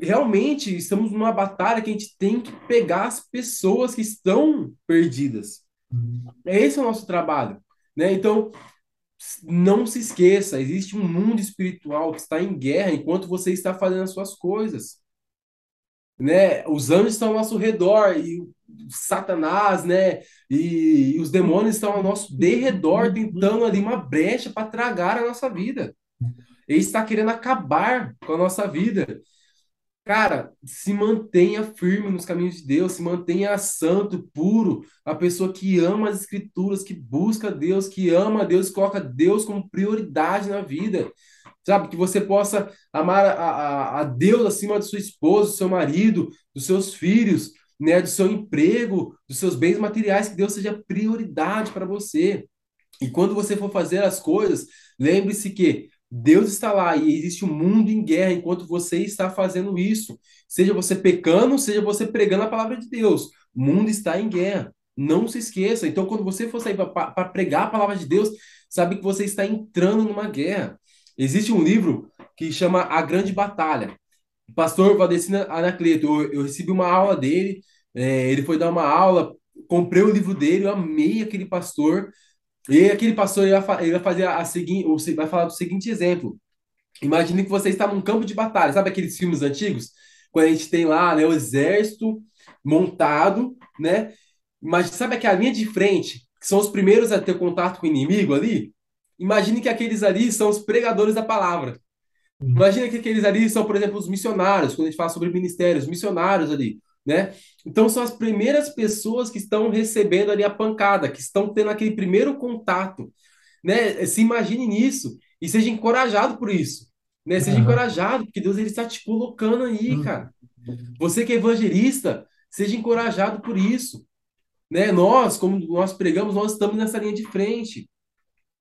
realmente estamos numa batalha que a gente tem que pegar as pessoas que estão perdidas. É esse o nosso trabalho, né? Então, não se esqueça, existe um mundo espiritual que está em guerra enquanto você está fazendo as suas coisas, né? Os anjos estão ao nosso redor e Satanás, né? E, e os demônios estão ao nosso derredor tentando ali uma brecha para tragar a nossa vida. Ele está querendo acabar com a nossa vida. Cara, se mantenha firme nos caminhos de Deus, se mantenha santo, puro, a pessoa que ama as escrituras, que busca Deus, que ama Deus, coloca Deus como prioridade na vida. Sabe, que você possa amar a, a, a Deus acima do seu esposo, do seu marido, dos seus filhos, né, do seu emprego, dos seus bens materiais, que Deus seja prioridade para você. E quando você for fazer as coisas, lembre-se que Deus está lá e existe um mundo em guerra enquanto você está fazendo isso. Seja você pecando, seja você pregando a palavra de Deus. O mundo está em guerra. Não se esqueça. Então, quando você for sair para pregar a palavra de Deus, sabe que você está entrando numa guerra. Existe um livro que chama A Grande Batalha. O pastor Valdecina Anacleto, eu, eu recebi uma aula dele, é, ele foi dar uma aula, comprei o livro dele, eu amei aquele pastor. E aquele pastor ele vai, ele vai fazer a seguinte, vai falar do seguinte exemplo. Imagine que você está num campo de batalha, sabe aqueles filmes antigos? Quando a gente tem lá, né, o exército montado, né? Mas sabe aquela linha de frente, que são os primeiros a ter contato com o inimigo ali? Imagine que aqueles ali são os pregadores da palavra. Imagina que aqueles ali são, por exemplo, os missionários, quando a gente fala sobre ministérios, missionários ali, né? Então são as primeiras pessoas que estão recebendo ali a pancada, que estão tendo aquele primeiro contato, né? Se imagine nisso e seja encorajado por isso, né? Seja Uhum. encorajado, porque Deus ele está te colocando aí, cara. Você que é evangelista, seja encorajado por isso, né? Nós, como nós pregamos, nós estamos nessa linha de frente,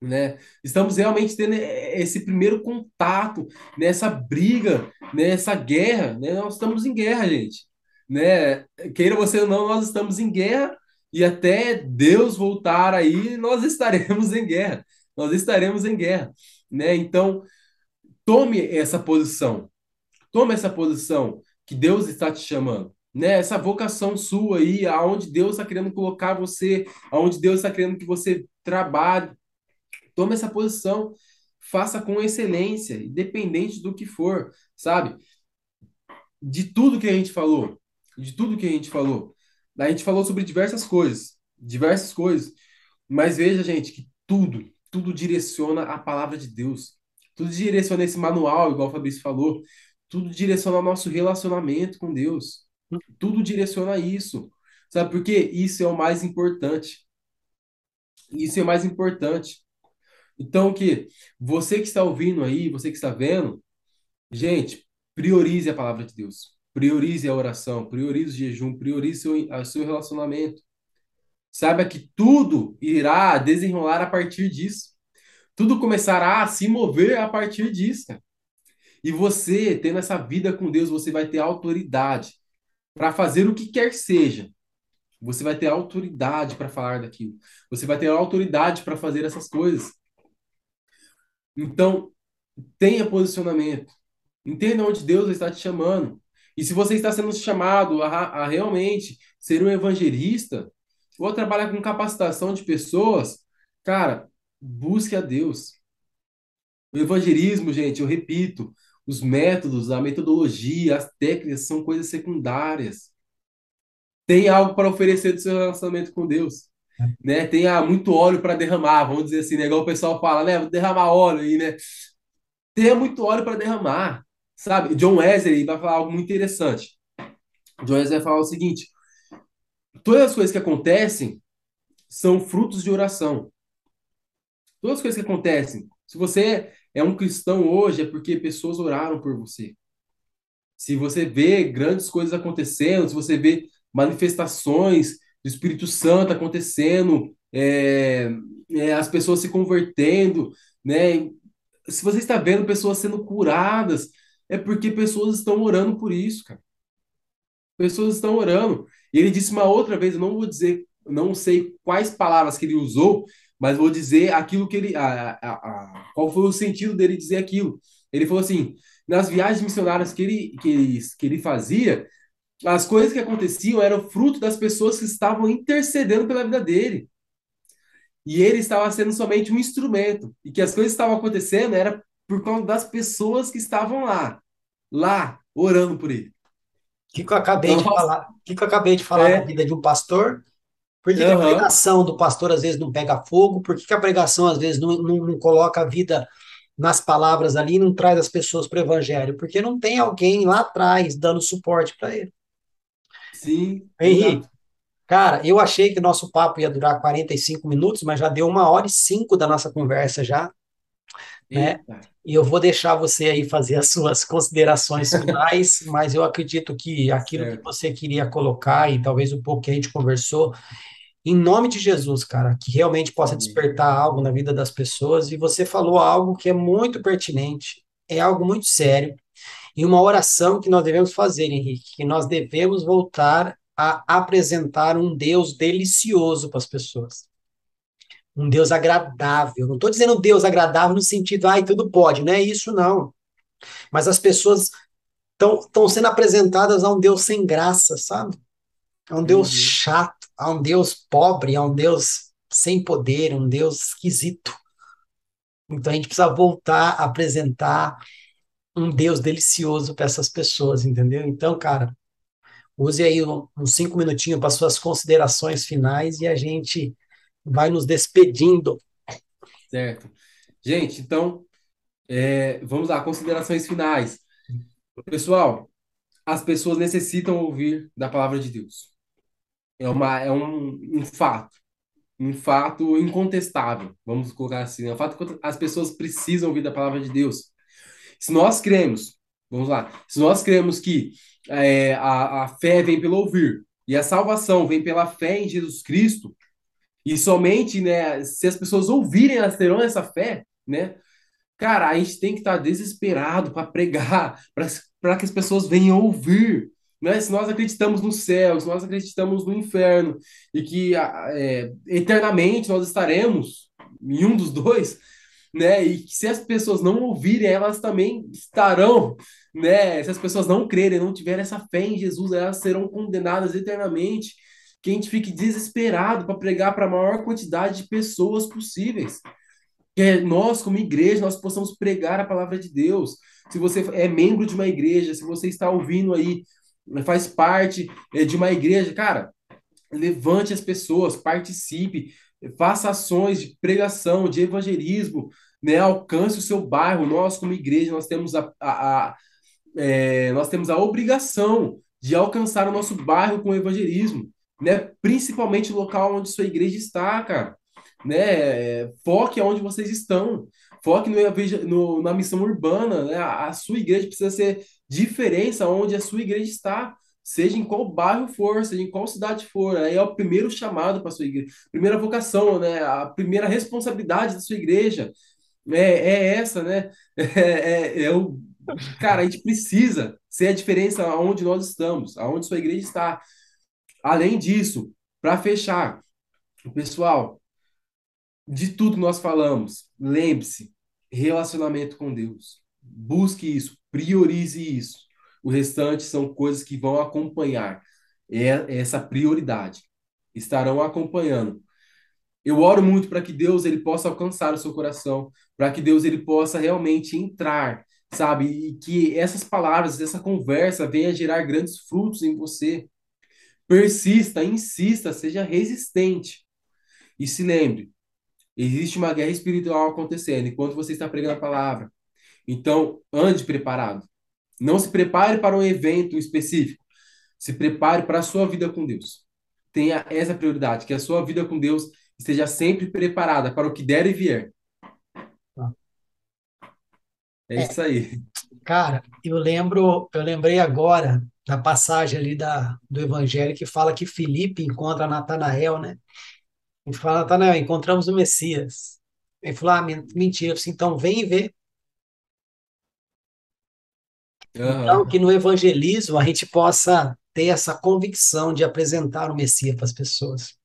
né? Estamos realmente tendo esse primeiro contato, nessa briga, nessa guerra, né? Nós estamos em guerra, gente, né? Queira você ou não, nós estamos em guerra e até Deus voltar aí, nós estaremos em guerra. Nós estaremos em guerra, né? Então, tome essa posição. Tome essa posição que Deus está te chamando, né? Essa vocação sua aí, aonde Deus está querendo colocar você, aonde Deus está querendo que você trabalhe. Tome essa posição, faça com excelência, independente do que for, sabe? De tudo que a gente falou, de tudo que a gente falou. A gente falou sobre diversas coisas, diversas coisas. Mas veja, gente, que tudo, tudo direciona a palavra de Deus. Tudo direciona esse manual, igual o Fabrício falou. Tudo direciona o nosso relacionamento com Deus. Tudo direciona isso. Sabe por quê? Isso é o mais importante. Isso é o mais importante. Então, que você que está ouvindo aí, você que está vendo, gente, priorize a palavra de Deus. Priorize a oração, priorize o jejum, priorize o seu relacionamento. Saiba que tudo irá desenrolar a partir disso. Tudo começará a se mover a partir disso. E você, tendo essa vida com Deus, você vai ter autoridade para fazer o que quer que seja. Você vai ter autoridade para falar daquilo. Você vai ter autoridade para fazer essas coisas. Então, tenha posicionamento. Entenda onde Deus está te chamando. E se você está sendo chamado a, a realmente ser um evangelista, ou trabalhar com capacitação de pessoas, cara, busque a Deus. O evangelismo, gente, eu repito, os métodos, a metodologia, as técnicas são coisas secundárias. Tem algo para oferecer do seu relacionamento com Deus. Né? Ah, muito óleo para derramar, vamos dizer assim, né? Igual o pessoal fala, né? Derramar óleo aí, né? Tenha muito óleo para derramar, sabe? John Wesley vai falar algo muito interessante. John Wesley vai falar o seguinte: todas as coisas que acontecem são frutos de oração. Todas as coisas que acontecem. Se você é um cristão hoje, é porque pessoas oraram por você. Se você vê grandes coisas acontecendo, se você vê manifestações do Espírito Santo acontecendo, é, é, as pessoas se convertendo, né? Se você está vendo pessoas sendo curadas, é porque pessoas estão orando por isso, cara. Pessoas estão orando. E ele disse uma outra vez, eu não vou dizer, não sei quais palavras que ele usou, mas vou dizer aquilo que ele. A, a, a, qual foi o sentido dele dizer aquilo? Ele falou assim: nas viagens missionárias que ele, que ele, que ele fazia, as coisas que aconteciam eram fruto das pessoas que estavam intercedendo pela vida dele. E ele estava sendo somente um instrumento. E que as coisas que estavam acontecendo era por conta das pessoas que estavam lá, lá, orando por ele. O que, que eu acabei Nossa. de falar? Que, que eu acabei de falar é. da vida de um pastor por que, uhum. que, a pregação do pastor às vezes não pega fogo? Por que, que a pregação às vezes não, não, não, coloca a vida nas palavras ali e não traz as pessoas para o evangelho? Porque não tem alguém lá atrás dando suporte para ele. Sim. Henrique, cara, eu achei que nosso papo ia durar 45 minutos, mas já deu uma hora e cinco da nossa conversa já. Né? E eu vou deixar você aí fazer as suas considerações finais, mas eu acredito que aquilo certo. que você queria colocar e talvez um pouco que a gente conversou, em nome de Jesus, cara, que realmente possa despertar algo na vida das pessoas. E você falou algo que é muito pertinente, é algo muito sério, e uma oração que nós devemos fazer, Henrique, que nós devemos voltar a apresentar um Deus delicioso para as pessoas. Um Deus agradável. Não estou dizendo Deus agradável no sentido, ai, tudo pode, não é isso, não. Mas as pessoas estão sendo apresentadas a um Deus sem graça, sabe? A um Deus uhum. chato, a um Deus pobre, a um Deus sem poder, um Deus esquisito. Então a gente precisa voltar a apresentar um Deus delicioso para essas pessoas, entendeu? Então, cara, use aí uns cinco minutinhos para suas considerações finais e a gente vai nos despedindo. Certo. Gente, então, é, vamos lá, considerações finais. Pessoal, as pessoas necessitam ouvir da palavra de Deus. É, uma, é um, um fato. Um fato incontestável, vamos colocar assim. É um fato que as pessoas precisam ouvir da palavra de Deus. Se nós cremos, vamos lá, se nós cremos que é, a, a fé vem pelo ouvir e a salvação vem pela fé em Jesus Cristo, e somente, né, se as pessoas ouvirem, elas terão essa fé, né? Cara, a gente tem que estar desesperado para pregar, para que as pessoas venham ouvir. Né? Se nós acreditamos no céu, se nós acreditamos no inferno, e que é, eternamente nós estaremos em um dos dois, né? E se as pessoas não ouvirem, elas também estarão, né? Se as pessoas não crerem, não tiverem essa fé em Jesus, elas serão condenadas eternamente que a gente fique desesperado para pregar para a maior quantidade de pessoas possíveis. Que nós, como igreja, nós possamos pregar a palavra de Deus. Se você é membro de uma igreja, se você está ouvindo aí, faz parte é, de uma igreja, cara, levante as pessoas, participe, faça ações de pregação, de evangelismo, né? Alcance o seu bairro. Nós, como igreja, nós temos a, a, a é, nós temos a obrigação de alcançar o nosso bairro com o evangelismo né? Principalmente o local onde sua igreja está, cara. Né? Foque aonde vocês estão. Foque no, no, na missão urbana, né? A, a sua igreja precisa ser diferença onde a sua igreja está seja em qual bairro for, seja em qual cidade for, aí é o primeiro chamado para sua igreja, primeira vocação, né? A primeira responsabilidade da sua igreja é, é essa, né? É, é, é o cara, a gente precisa ser a diferença aonde nós estamos, aonde sua igreja está. Além disso, para fechar, pessoal, de tudo nós falamos, lembre-se, relacionamento com Deus. Busque isso, priorize isso. O restante são coisas que vão acompanhar é essa prioridade. Estarão acompanhando. Eu oro muito para que Deus ele possa alcançar o seu coração, para que Deus ele possa realmente entrar, sabe? E que essas palavras, essa conversa venha gerar grandes frutos em você. Persista, insista, seja resistente. E se lembre, existe uma guerra espiritual acontecendo enquanto você está pregando a palavra. Então, ande preparado. Não se prepare para um evento específico. Se prepare para a sua vida com Deus. Tenha essa prioridade, que a sua vida com Deus esteja sempre preparada para o que der e vier. Tá. É, é isso aí. Cara, eu lembro, eu lembrei agora da passagem ali da, do Evangelho que fala que Filipe encontra Natanael, né? Ele fala, Natanael, encontramos o Messias. Ele falou, ah, mentira. Eu disse, então vem e vê. Uhum. Então, que no evangelismo a gente possa ter essa convicção de apresentar o Messias para as pessoas.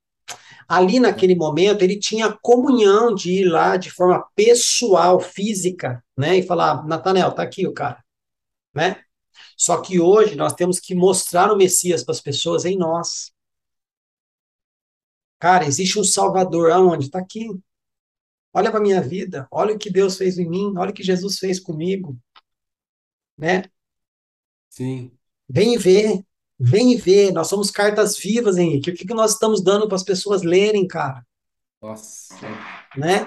Ali naquele momento ele tinha comunhão de ir lá de forma pessoal, física, né, e falar, Natanel, tá aqui o cara, né? Só que hoje nós temos que mostrar o Messias para as pessoas em nós. Cara, existe um Salvador aonde? Está aqui. Olha para minha vida, olha o que Deus fez em mim, olha o que Jesus fez comigo, né? Sim. Vem ver, vem ver. Nós somos cartas vivas, Henrique. O que, que nós estamos dando para as pessoas lerem, cara? Nossa. Né?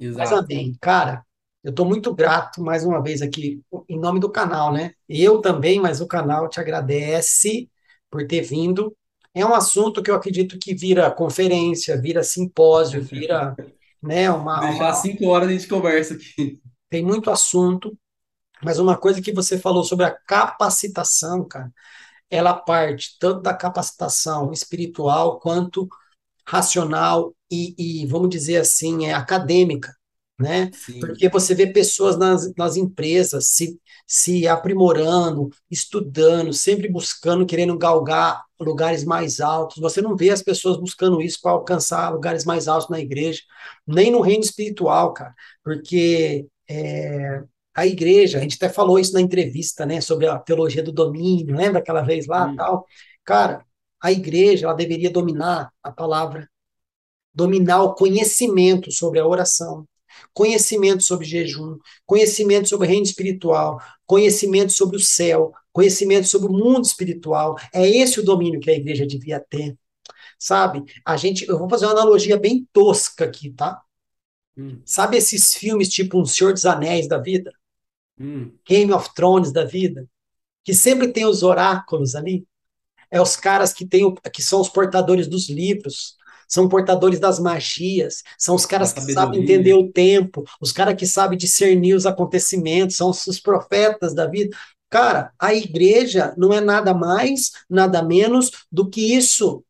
Exato. Mas amém. Cara, eu estou muito grato mais uma vez aqui, em nome do canal, né? Eu também, mas o canal te agradece por ter vindo. É um assunto que eu acredito que vira conferência, vira simpósio, vira né, uma. Deixar uma... cinco horas a gente conversa aqui. Tem muito assunto. Mas uma coisa que você falou sobre a capacitação, cara, ela parte tanto da capacitação espiritual quanto racional e, e vamos dizer assim, é acadêmica, né? Sim. Porque você vê pessoas nas, nas empresas se, se aprimorando, estudando, sempre buscando, querendo galgar lugares mais altos. Você não vê as pessoas buscando isso para alcançar lugares mais altos na igreja, nem no reino espiritual, cara, porque é, a igreja, a gente até falou isso na entrevista, né, sobre a teologia do domínio, lembra aquela vez lá, hum. tal? Cara, a igreja, ela deveria dominar a palavra, dominar o conhecimento sobre a oração, conhecimento sobre jejum, conhecimento sobre o reino espiritual, conhecimento sobre o céu, conhecimento sobre o mundo espiritual. É esse o domínio que a igreja devia ter. Sabe? A gente, eu vou fazer uma analogia bem tosca aqui, tá? Hum. Sabe esses filmes tipo Um Senhor dos Anéis da vida? Hum. Game of Thrones da vida, que sempre tem os oráculos ali. É os caras que, tem, que são os portadores dos livros, são portadores das magias, são os caras que sabem entender o tempo, os caras que sabem discernir os acontecimentos, são os profetas da vida. Cara, a igreja não é nada mais, nada menos do que isso.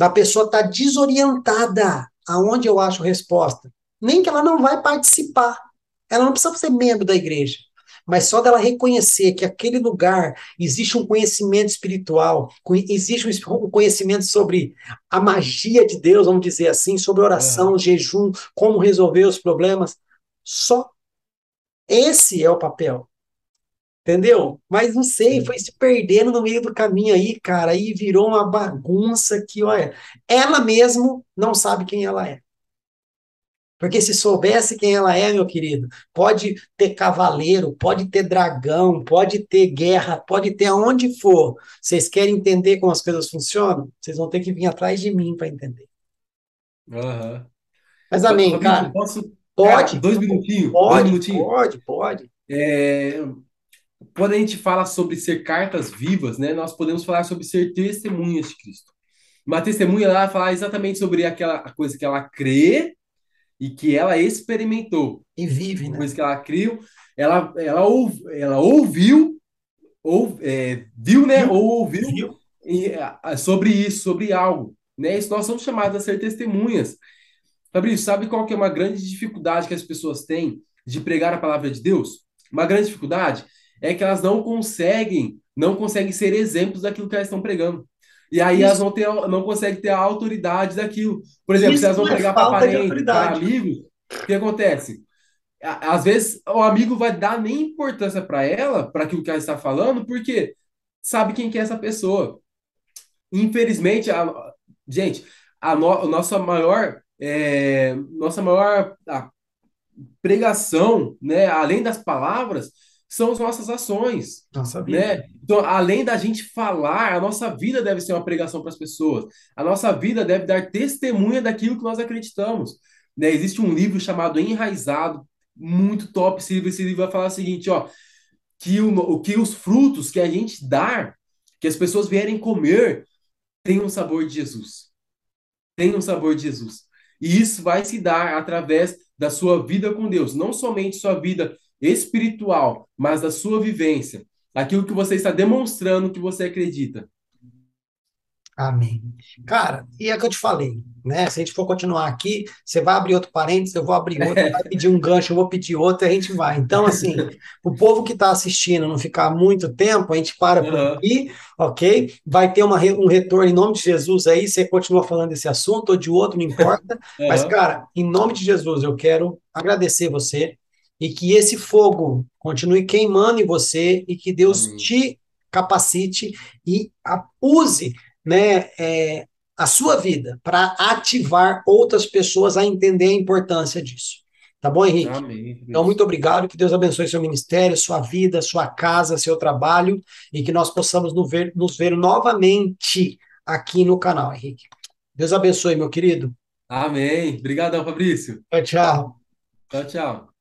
A pessoa está desorientada. Aonde eu acho resposta? Nem que ela não vai participar. Ela não precisa ser membro da igreja, mas só dela reconhecer que aquele lugar existe um conhecimento espiritual, existe um conhecimento sobre a magia de Deus, vamos dizer assim, sobre oração, uhum. jejum, como resolver os problemas. Só esse é o papel. Entendeu? Mas não sei, foi se perdendo no meio do caminho aí, cara, aí virou uma bagunça que, olha, ela mesmo não sabe quem ela é. Porque se soubesse quem ela é, meu querido, pode ter cavaleiro, pode ter dragão, pode ter guerra, pode ter aonde for. Vocês querem entender como as coisas funcionam? Vocês vão ter que vir atrás de mim para entender. Uhum. Mas amém, cara. Posso... Pode. Cara, dois minutinhos. Pode, dois minutinhos. pode, pode. É... Quando a gente fala sobre ser cartas vivas, né, nós podemos falar sobre ser testemunhas de Cristo. Uma testemunha lá fala exatamente sobre aquela coisa que ela crê e que ela experimentou. E vive, né? Coisa que ela criou, ela, ela, ela ouviu, ou, é, viu, né? Viu? Ou ouviu viu? E, sobre isso, sobre algo. Né? Isso nós somos chamados a ser testemunhas. Fabrício, sabe qual que é uma grande dificuldade que as pessoas têm de pregar a palavra de Deus? uma grande dificuldade é que elas não conseguem, não conseguem ser exemplos daquilo que elas estão pregando. E aí elas não, ter, não conseguem ter a autoridade daquilo. Por exemplo, Isso se elas vão é pregar para parente, para amigo, o que acontece? Às vezes o amigo vai dar nem importância para ela, para aquilo que ela está falando, porque sabe quem que é essa pessoa. Infelizmente, a, gente, a, no, a nossa maior, é, nossa maior pregação, né, além das palavras, são as nossas ações. Nossa vida. Né? Então, além da gente falar, a nossa vida deve ser uma pregação para as pessoas. A nossa vida deve dar testemunha daquilo que nós acreditamos. Né? Existe um livro chamado Enraizado, muito top esse livro. Esse livro vai falar o seguinte, ó, que, o, que os frutos que a gente dá, que as pessoas vierem comer, tem um sabor de Jesus. Tem um sabor de Jesus. E isso vai se dar através da sua vida com Deus, não somente sua vida espiritual, mas da sua vivência, aquilo que você está demonstrando que você acredita. Amém. Cara, e é que eu te falei, né? Se a gente for continuar aqui, você vai abrir outro parênteses, eu vou abrir outro, vai pedir um gancho, eu vou pedir outro, e a gente vai. Então, assim, o povo que está assistindo não ficar muito tempo, a gente para por aqui, ok? Vai ter uma, um retorno em nome de Jesus aí, você continua falando desse assunto ou de outro, não importa. Mas, cara, em nome de Jesus, eu quero agradecer você e que esse fogo continue queimando em você e que Deus Amém. te capacite e use né, é, a sua vida para ativar outras pessoas a entender a importância disso. Tá bom, Henrique? Amém. Então, muito obrigado. Que Deus abençoe seu ministério, sua vida, sua casa, seu trabalho e que nós possamos nos ver, nos ver novamente aqui no canal, Henrique. Deus abençoe, meu querido. Amém. Obrigadão, Fabrício. Tchau, tchau. Tchau, tchau.